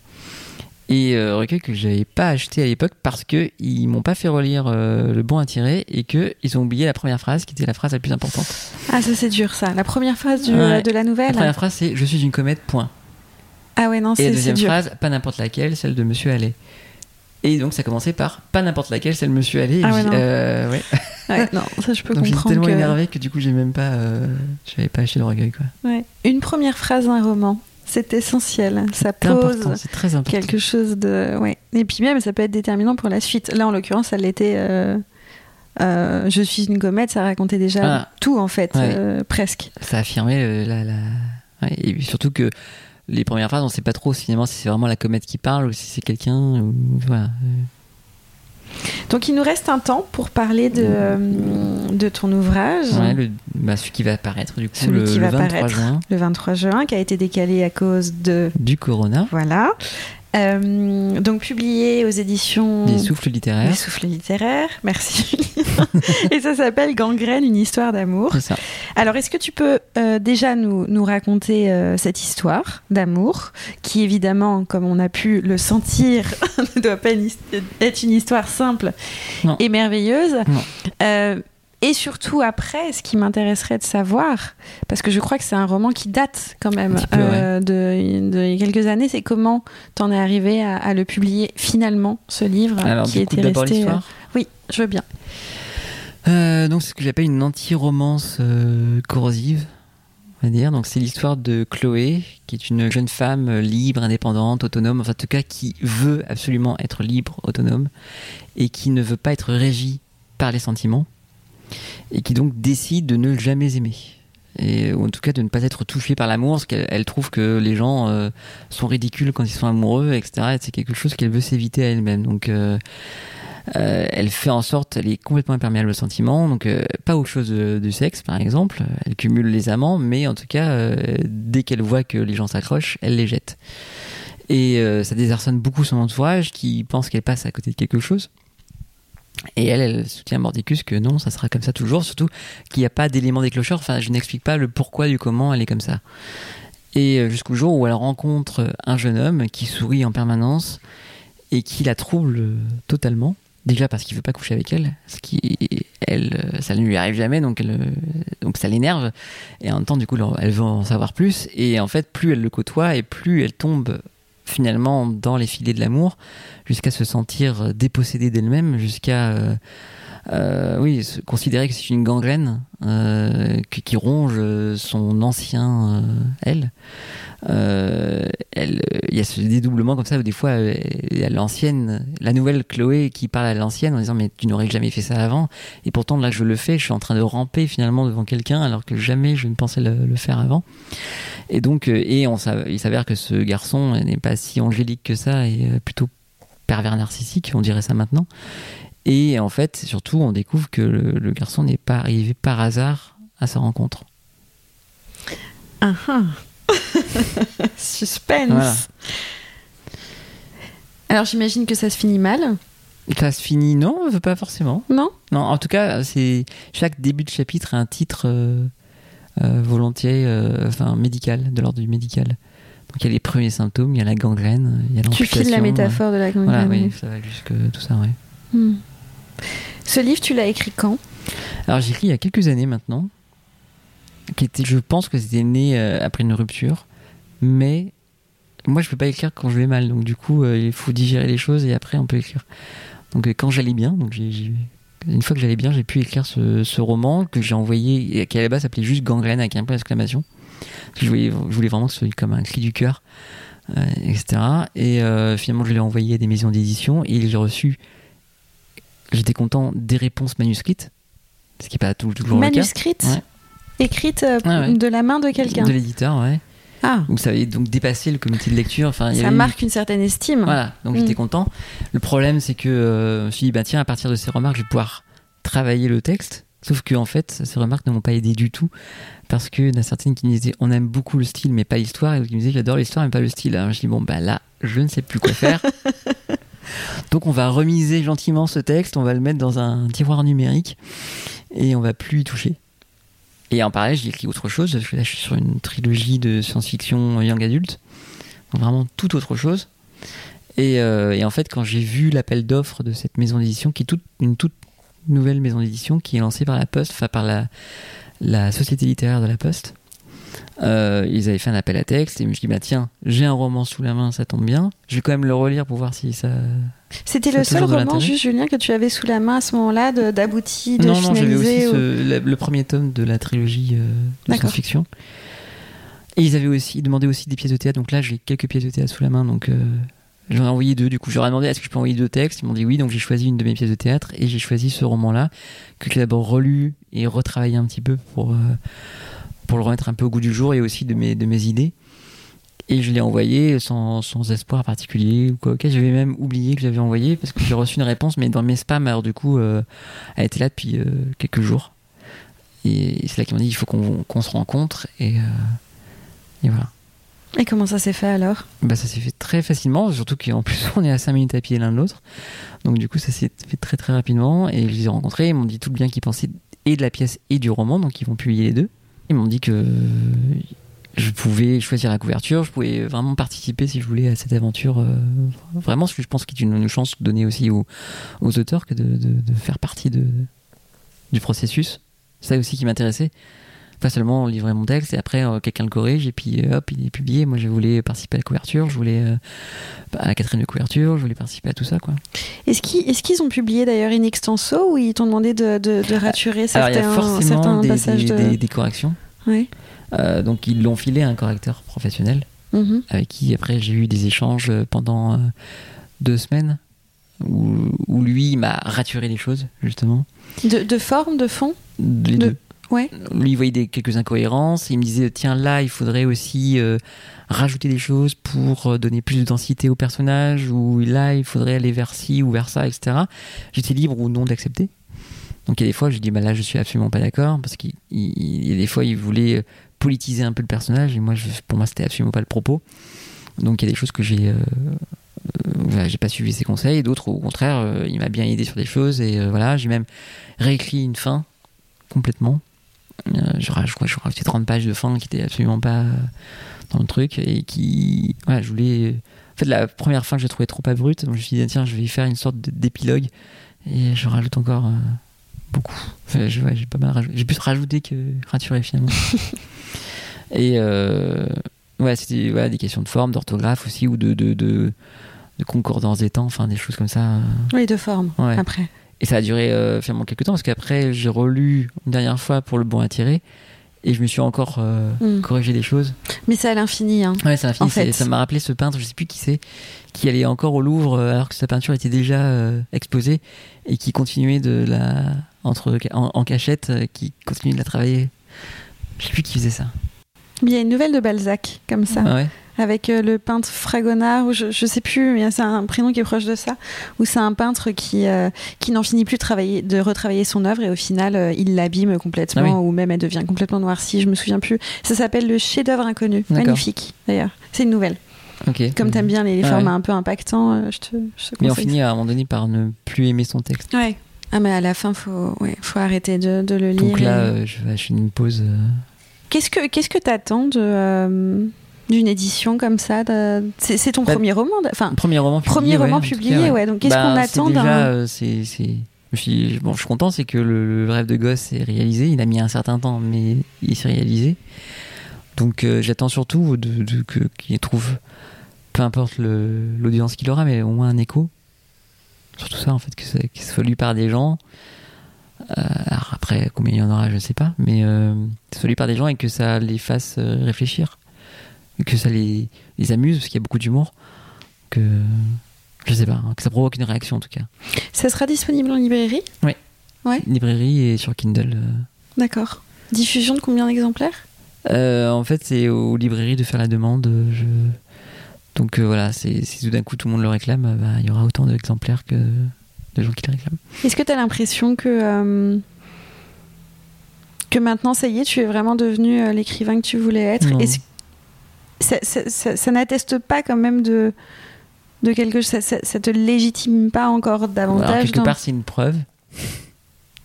Et euh, recueil que j'avais pas acheté à l'époque parce que ils m'ont pas fait relire euh, le bon à tirer et que ils ont oublié la première phrase qui était la phrase la plus importante. Ah, ça c'est dur ça. La première phrase du- Ouais. de la nouvelle. La première phrase c'est je suis une comète point. Ah ouais, non, Et la c'est c'est deuxième dur. phrase pas n'importe laquelle, celle de Monsieur Allais. Et donc ça commençait par pas n'importe laquelle, celle de Monsieur Allais. Et Ah ouais, non. euh, ouais. Ouais, non, ça je peux Donc j'étais comprendre. tellement que- énervé que du coup j'ai même pas, euh, j'avais pas acheté le recueil quoi. Ouais. Une première phrase d'un roman, c'est essentiel. Ça pose très quelque chose de. Ouais. Et puis même, ça peut être déterminant pour la suite. Là, en l'occurrence, ça l'était. euh, euh, je suis une comète, ça racontait déjà Ah. tout en fait, Ouais. euh, presque. Ça affirmait la, la... ouais, et surtout que les premières phrases, on sait pas trop finalement si c'est vraiment la comète qui parle ou si c'est quelqu'un. Ou... Voilà. Donc il nous reste un temps pour parler de, euh, de ton ouvrage, Ouais, le, bah, celui qui va apparaître du coup Celui le, qui le va 23 apparaître. juin le 23 juin, qui a été décalé à cause de. du Corona, Voilà. Euh, donc publié aux éditions. des souffles Les littéraires. souffles littéraires, merci. Et ça s'appelle Gangrène, une histoire d'amour. C'est ça. Alors, est-ce que tu peux euh, déjà nous, nous raconter euh, cette histoire d'amour, qui évidemment, comme on a pu le sentir, ne doit pas être une histoire simple Non. et merveilleuse Non. Et surtout après, ce qui m'intéresserait de savoir, parce que je crois que c'est un roman qui date quand même peu, euh, de, quelques années, c'est comment t'en es arrivé à, à le publier finalement, ce livre Alors qui était resté. euh. Oui, je veux bien. Euh, donc c'est ce que j'appelle une anti-romance corrosive, on va dire. Donc c'est l'histoire de Chloé, qui est une jeune femme libre, indépendante, autonome, enfin en tout cas qui veut absolument être libre, autonome, et qui ne veut pas être régie par les sentiments, et qui donc décide de ne jamais aimer. Et, ou en tout cas de ne pas être touchée par l'amour, parce qu'elle elle trouve que les gens euh, sont ridicules quand ils sont amoureux, etc. Et c'est quelque chose qu'elle veut s'éviter à elle-même. Donc euh, euh, elle fait en sorte, elle est complètement imperméable aux sentiments, donc pas aux choses du sexe par exemple, elle cumule les amants, mais en tout cas, dès qu'elle voit que les gens s'accrochent, elle les jette. Et ça désarçonne beaucoup son entourage qui pense qu'elle passe à côté de quelque chose. Et elle, elle soutient mordicus que non, ça sera comme ça toujours, surtout qu'il n'y a pas d'élément déclencheur, enfin je n'explique pas le pourquoi du comment elle est comme ça. Et euh, jusqu'au jour où elle rencontre un jeune homme qui sourit en permanence et qui la trouble euh, totalement. Déjà parce qu'il veut pas coucher avec elle, ce qui elle, euh, ça ne lui arrive jamais, donc donc ça l'énerve. Et en même temps, du coup, elle veut en savoir plus. Et en fait, plus elle le côtoie et plus elle tombe finalement dans les filets de l'amour, jusqu'à se sentir dépossédée d'elle-même, jusqu'à euh, oui, considérer que c'est une gangrène euh, qui, qui ronge euh, son ancien euh, elle. Euh, elle, il y a ce dédoublement comme ça où des fois il y a l'ancienne, la nouvelle Chloé qui parle à l'ancienne en disant mais tu n'aurais jamais fait ça avant et pourtant là je le fais, je suis en train de ramper finalement devant quelqu'un alors que jamais je ne pensais le, le faire avant. Et donc et on il s'avère que ce garçon n'est pas si angélique que ça et plutôt pervers narcissique, on dirait ça maintenant. Et en fait, surtout, on découvre que le, le garçon n'est pas arrivé par hasard à sa rencontre. Ah ah. Suspense. Voilà. Alors j'imagine que ça se finit mal, Ça se finit, non, pas forcément. non? Non, en tout cas, c'est chaque début de chapitre a un titre euh, euh, volontiers, euh, enfin médical, de l'ordre du médical. Donc il y a les premiers symptômes, il y a la gangrène, il y a Tu l'amputation. files la métaphore de la euh, Voilà, gangrène. oui, ça va jusque tout ça, ouais. Hmm. Ce livre, tu l'as écrit quand? Alors j'ai écrit il y a quelques années maintenant, qui était, je pense que c'était né euh, après une rupture, mais moi je peux pas écrire quand je vais mal, donc du coup euh, il faut digérer les choses et après on peut écrire. Donc euh, quand j'allais bien, donc j'ai- une fois que j'allais bien, j'ai pu écrire ce, roman que j'ai envoyé, qui à la base s'appelait juste Gangrène avec un point d'exclamation. Je voulais, vraiment que ce soit comme un cri du cœur, etc. Et finalement je l'ai envoyé à des maisons d'édition et j'ai reçu, j'étais content des réponses manuscrites, ce qui n'est pas toujours le cas. Manuscrite Ouais. Écrite euh, ouais. de la main de quelqu'un De l'éditeur, ouais. Ah, Donc ça avait donc dépassé le comité de lecture. Enfin, ça eu- marque une certaine estime. Voilà, donc Mm. j'étais content. Le problème, c'est que euh, je me suis dit, bah tiens, à partir de ces remarques, je vais pouvoir travailler le texte. Sauf que en fait, ces remarques ne m'ont pas aidé du tout. Parce que il y en a certaines qui me disaient, on aime beaucoup le style, mais pas l'histoire. Et d'autres qui me disaient, j'adore l'histoire, mais pas le style. Alors je dis, bon, bah là, je ne sais plus quoi faire. donc on va remiser gentiment ce texte, on va le mettre dans un tiroir numérique et on va plus y toucher. Et en parallèle, j'ai écrit autre chose. parce que Là, je suis sur une trilogie de science-fiction young adulte. Donc vraiment tout autre chose. Et, euh, et en fait, quand j'ai vu l'appel d'offres de cette maison d'édition, qui est toute, une toute nouvelle maison d'édition, qui est lancée par la Poste, enfin par la Société littéraire de la Poste, euh, ils avaient fait un appel à texte et je me suis dit, bah tiens, j'ai un roman sous la main, ça tombe bien. Je vais quand même le relire pour voir si ça. C'était le a seul de roman, juste Julien, que tu avais sous la main à ce moment-là, de- d'abouti, de, non, non, j'avais aussi finalisé. ou- ce- le, le premier tome de la trilogie euh, de science-fiction. Et ils avaient aussi demandaient aussi des pièces de théâtre. Donc là, j'ai quelques pièces de théâtre sous la main. Donc euh, j'en ai envoyé deux. Du coup, ai demandé est-ce que je peux envoyer deux textes? Ils m'ont dit oui. Donc j'ai choisi une de mes pièces de théâtre et j'ai choisi ce roman-là que j'ai d'abord relu et retravaillé un petit peu pour euh, pour le remettre un peu au goût du jour et aussi de mes de mes idées. Et je l'ai envoyé sans, sans espoir particulier ou quoi. Ok, j'avais même oublié que j'avais envoyé parce que j'ai reçu une réponse, mais dans mes spams. Alors du coup, euh, elle était là depuis euh, quelques jours. Et c'est là qu'ils m'ont dit il faut qu'on qu'on se rencontre. Et, euh, et voilà. Et comment ça s'est fait alors? Bah, ça s'est fait très facilement, surtout qu'en plus on est à 5 minutes à pied l'un de l'autre. Donc du coup ça s'est fait très très rapidement. Et je les ai rencontrés, ils m'ont dit tout le bien qu'ils pensaient et de la pièce et du roman, donc ils vont publier les deux. Ils m'ont dit que je pouvais choisir la couverture, je pouvais vraiment participer si je voulais à cette aventure. euh, vraiment, ce que je pense qu'il est une, une chance donnée aussi aux, auteurs que de, faire partie du processus. C'est ça aussi qui m'intéressait. Pas seulement livrer mon texte et après euh, quelqu'un le corrige et puis euh, hop, il est publié. Moi, je voulais participer à la couverture, je voulais euh, à la quatrième de couverture, je voulais participer à tout ça, quoi. Est-ce qu'ils est-ce qu'ils ont publié d'ailleurs in extenso ou ils t'ont demandé de, de, de raturer Alors, il y a certains, forcément certains des, passages des- de. des- des corrections. Euh, donc, ils l'ont filé à un correcteur professionnel Mhm. avec qui, après, j'ai eu des échanges pendant deux semaines où, où lui il m'a raturé les choses, justement. de, de forme, de fond? Les De- deux. Ouais. Lui, il voyait des, quelques incohérences. Il me disait, tiens, là, il faudrait aussi euh, rajouter des choses pour euh, donner plus de densité au personnage, ou là, il faudrait aller vers ci ou vers ça, etc. J'étais libre ou non d'accepter. Donc, il y a des fois, je dis, bah là, je suis absolument pas d'accord, parce qu'il il- il y a des fois, il voulait euh, politiser un peu le personnage, et moi, pour moi, c'était absolument pas le propos. Donc, il y a des choses que j'ai. euh, euh, j'ai pas suivi ses conseils, d'autres, au contraire, il m'a bien aidé sur des choses, et voilà, j'ai même réécrit une fin complètement. Euh, je crois que je rajoutais 30 pages de fin qui étaient absolument pas euh, dans le truc et qui voilà je voulais en fait la première fin que j'ai trouvé trop abrupte donc je me suis dit tiens je vais faire une sorte d'épilogue et je rajoute encore euh, beaucoup Enfin, ouais, j'ai pas mal rajouté j'ai plus rajouté que raturé finalement et euh, ouais c'était voilà, des questions de forme d'orthographe aussi ou de de, de de concordance des temps enfin des choses comme ça euh. Oui, de forme. Ouais. Après. Et ça a duré euh, finalement quelques temps parce qu'après j'ai relu une dernière fois pour le bon tirer et je me suis encore euh, Mm. corrigé des choses. Mais c'est à l'infini. Hein. Ouais, c'est- Ça m'a rappelé ce peintre, je sais plus qui c'est, qui allait encore au Louvre euh, alors que sa peinture était déjà euh, exposée et qui continuait de la entre en, en cachette, qui continuait de la travailler. Je sais plus qui faisait ça. Il y a une nouvelle de Balzac, comme ça, Ah ouais. avec euh, le peintre Fragonard, ou je, je sais plus, mais c'est un prénom qui est proche de ça, où c'est un peintre qui, euh, qui n'en finit plus de, travailler, de retravailler son œuvre et au final, euh, il l'abîme complètement, Ah oui. ou même elle devient complètement noircie, je me souviens plus. Ça s'appelle Le chef-d'œuvre inconnu. Magnifique, d'ailleurs. C'est une nouvelle. Comme t'aimes bien les, Ah formats ouais. un peu impactants, euh, je te, je te Mais on finit à un moment donné par ne plus aimer son texte. Ouais. Ah, mais à la fin, faut, ouais, faut arrêter de, de le lire. Donc là, et- je acheter une pause. Qu'est-ce que qu'est-ce que t'attends de euh, d'une édition comme ça de- C'est ton Bah, premier roman, enfin Premier roman publié. premier roman cas, publié, ouais. Donc qu'est-ce Bah, qu'on attend déjà, d'un euh, c'est. Je, suis... bon, je suis content, c'est que le, le rêve de gosse est réalisé. Il a mis un certain temps, mais il s'est réalisé. Donc euh, j'attends surtout de, de- que, qu'il trouve, peu importe l'audience qu'il aura, mais au moins un écho. Surtout ça, en fait, que ça, qu'il soit lu par des gens. Euh, alors après, combien il y en aura, je sais pas, mais euh, lu par des gens et que ça les fasse euh, réfléchir. Que ça les, les amuse, parce qu'il y a beaucoup d'humour. Que je sais pas, hein, que ça provoque une réaction en tout cas. Ça sera disponible en librairie? Librairie et sur Kindle. D'accord. Diffusion de combien d'exemplaires? Euh, en fait, c'est aux librairies de faire la demande. Je... Donc euh, voilà, si tout d'un coup tout le monde le réclame, bah, il y aura autant d'exemplaires que de gens qui le réclament. Est-ce que tu as l'impression que euh, que maintenant ça y est, tu es vraiment devenu euh, l'écrivain que tu voulais être? Non. Est-ce- ça, ça- ça- ça n'atteste pas quand même de de quelque chose ça, te légitime pas encore Alors, davantage quelque dans- part, c'est une preuve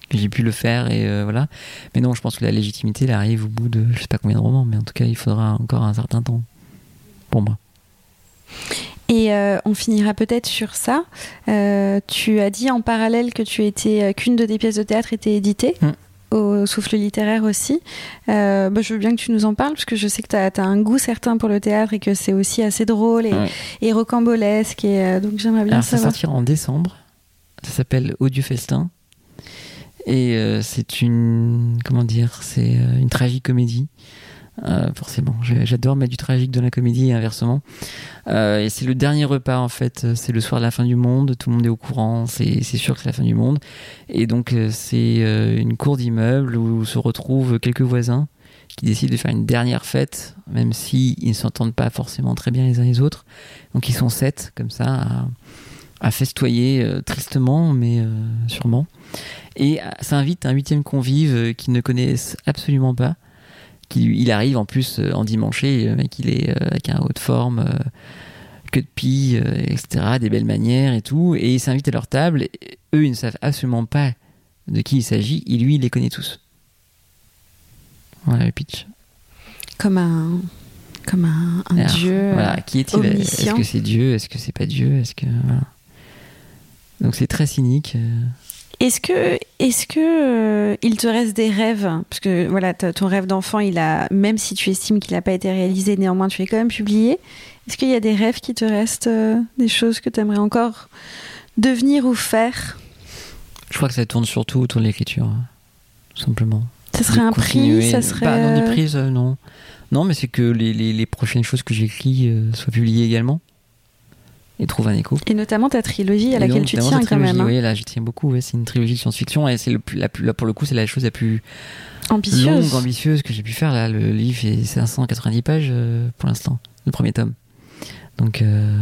que j'ai pu le faire et euh, voilà. Mais non, je pense que la légitimité, elle arrive au bout de je sais pas combien de romans, mais en tout cas, il faudra encore un certain temps pour moi. Et euh, on finira peut-être sur ça. Euh, tu as dit en parallèle que tu étais euh, qu'une de tes pièces de théâtre était éditée. Mm. Au souffle littéraire aussi. Euh, bah, je veux bien que tu nous en parles, parce que je sais que tu as, un goût certain pour le théâtre et que c'est aussi assez drôle et, Ouais. et rocambolesque. Et, donc j'aimerais bien Alors, ça savoir. sortira en décembre. Ça s'appelle Odieux Festin. Et c'est une. Comment dire C'est une tragique comédie. Euh, forcément, j'adore mettre du tragique dans la comédie et inversement. Euh, et c'est le dernier repas en fait. C'est le soir de la fin du monde. Tout le monde est au courant. C'est sûr que c'est la fin du monde. Et donc euh, c'est une cour d'immeuble où se retrouvent quelques voisins qui décident de faire une dernière fête, même si ils ne s'entendent pas forcément très bien les uns les autres. Donc ils sont sept comme ça à, festoyer tristement, mais sûrement. Et ça invite un huitième convive qu'ils ne connaissent absolument pas. Il arrive en plus euh, en dimanche, et le mec il est euh, avec un haut de forme, euh, queue de pie, etc., des belles manières et tout. Et il s'invite à leur table. Et eux, ils ne savent absolument pas de qui il s'agit. Et lui, il les connaît tous. Voilà le pitch. Comme un, comme un, un Alors, dieu. Voilà, qui est-il? Est-ce que c'est Dieu? Est-ce que c'est pas Dieu? Est-ce que voilà. Donc c'est très cynique. Est-ce que, est-ce que euh, il te reste des rêves? Parce que voilà, ton rêve d'enfant, il a, même si tu estimes qu'il n'a pas été réalisé, néanmoins tu l'as quand même publié. Est-ce qu'il y a des rêves qui te restent, euh, des choses que tu aimerais encore devenir ou faire? Je crois que ça tourne surtout autour de l'écriture, hein, tout simplement. Ça serait De un prix, ça serait. Bah, non, des euh, prises, euh, non. Non, mais c'est que les, les, les prochaines choses que j'écris soient publiées également et trouvent un écho. Et notamment ta trilogie à Et laquelle donc, tu tiens quand même, hein. oui, là, j'y tiens beaucoup. c'est une trilogie de science-fiction et c'est le plus, la plus, là, pour le coup, c'est la chose la plus ambitieuse. longue, ambitieuse que j'ai pu faire. Là, le livre fait 590 pages euh, pour l'instant, le premier tome. Donc, euh,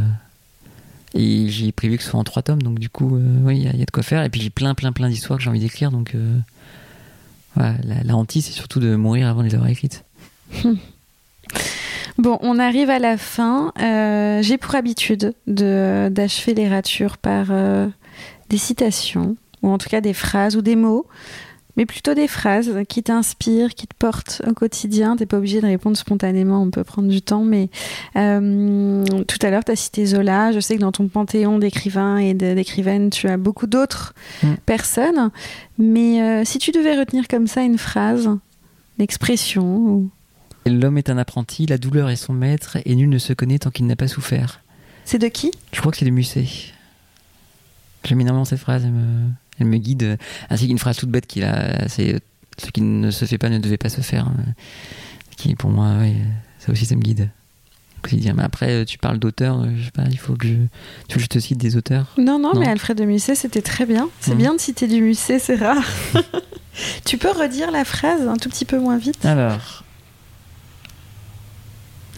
et j'ai prévu que ce soit en trois tomes. Donc, du coup, euh, oui, il y, a- il y a de quoi faire. Et puis, j'ai plein, plein, plein d'histoires que j'ai envie d'écrire. Donc, voilà, la, la hantise, c'est surtout de mourir avant de les avoir écrites. Bon, on arrive à la fin. Euh, J'ai pour habitude de d'achever les ratures par euh, des citations, ou en tout cas des phrases ou des mots, mais plutôt des phrases qui t'inspirent, qui te portent au quotidien. T'es pas obligé de répondre spontanément, on peut prendre du temps, mais euh, tout à l'heure, tu as cité Zola. Je sais que dans ton panthéon d'écrivains et d'écrivaines, tu as beaucoup d'autres Mm. personnes, mais si tu devais retenir comme ça une phrase, une expression, ou... L'homme est un apprenti, la douleur est son maître, et nul ne se connaît tant qu'il n'a pas souffert. c'est de qui? Je crois que c'est de Musset. J'aime énormément cette phrase, elle me, elle me guide. Ainsi qu'une phrase toute bête qu'il a, c'est euh, ce qui ne se fait pas ne devait pas se faire. euh, Qui, pour moi, ça aussi, ça me guide. Mais après, euh, tu parles d'auteurs, euh, je sais pas, il faut que je, tu veux que je te cite des auteurs? Non, non, Non. mais Alfred de Musset, c'était très bien. C'est Mhm. bien de citer du Musset, c'est rare. tu peux redire la phrase un tout petit peu moins vite? Alors,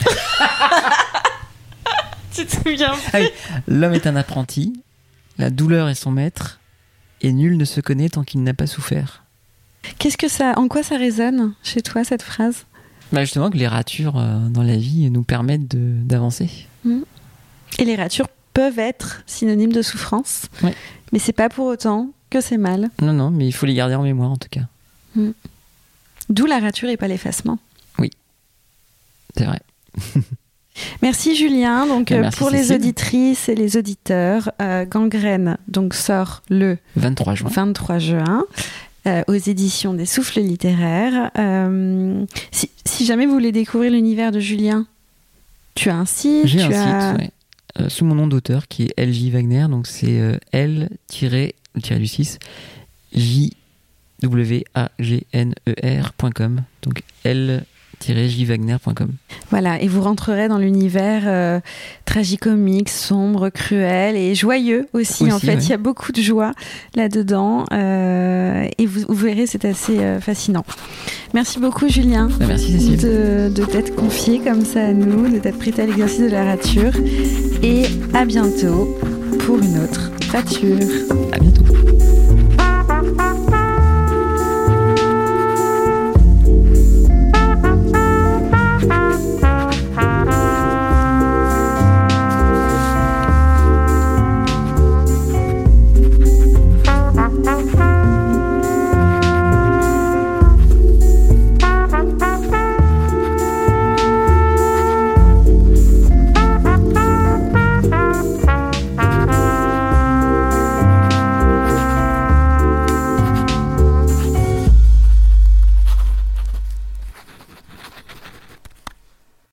Tu te souviens l'homme est un apprenti, la douleur est son maître, et nul ne se connaît tant qu'il n'a pas souffert. Qu'est-ce que ça, en quoi ça résonne chez toi cette phrase? Bah justement, que les ratures euh, dans la vie nous permettent de- d'avancer. Et les ratures peuvent être synonymes de souffrance, Ouais. mais c'est pas pour autant que c'est mal. Non, non, mais il faut les garder en mémoire en tout cas. D'où la rature et pas l'effacement. C'est vrai. Merci Julien. Donc euh, merci, pour les auditrices et les auditeurs, euh, Gangrène donc sort le 23 juin. 23 juin euh, aux éditions des Souffles littéraires. Euh, si, si jamais vous voulez découvrir l'univers de Julien, tu as un site, J'ai un as site, ouais, sous mon nom d'auteur qui est LJ Wagner, donc c'est euh, L tiré le tiré du 6 J W A G N E R.com. Donc L jwagner.com. voilà, et vous rentrerez dans l'univers euh, tragicomique, sombre, cruel et joyeux aussi. en fait, ouais. il y a beaucoup de joie là-dedans euh, et vous, vous verrez, c'est assez euh, fascinant. Merci beaucoup Julien. Bah, merci Cécile. de, de t'être confié comme ça à nous, de t'être prêté à l'exercice de la rature. Et à bientôt pour une autre rature. À bientôt.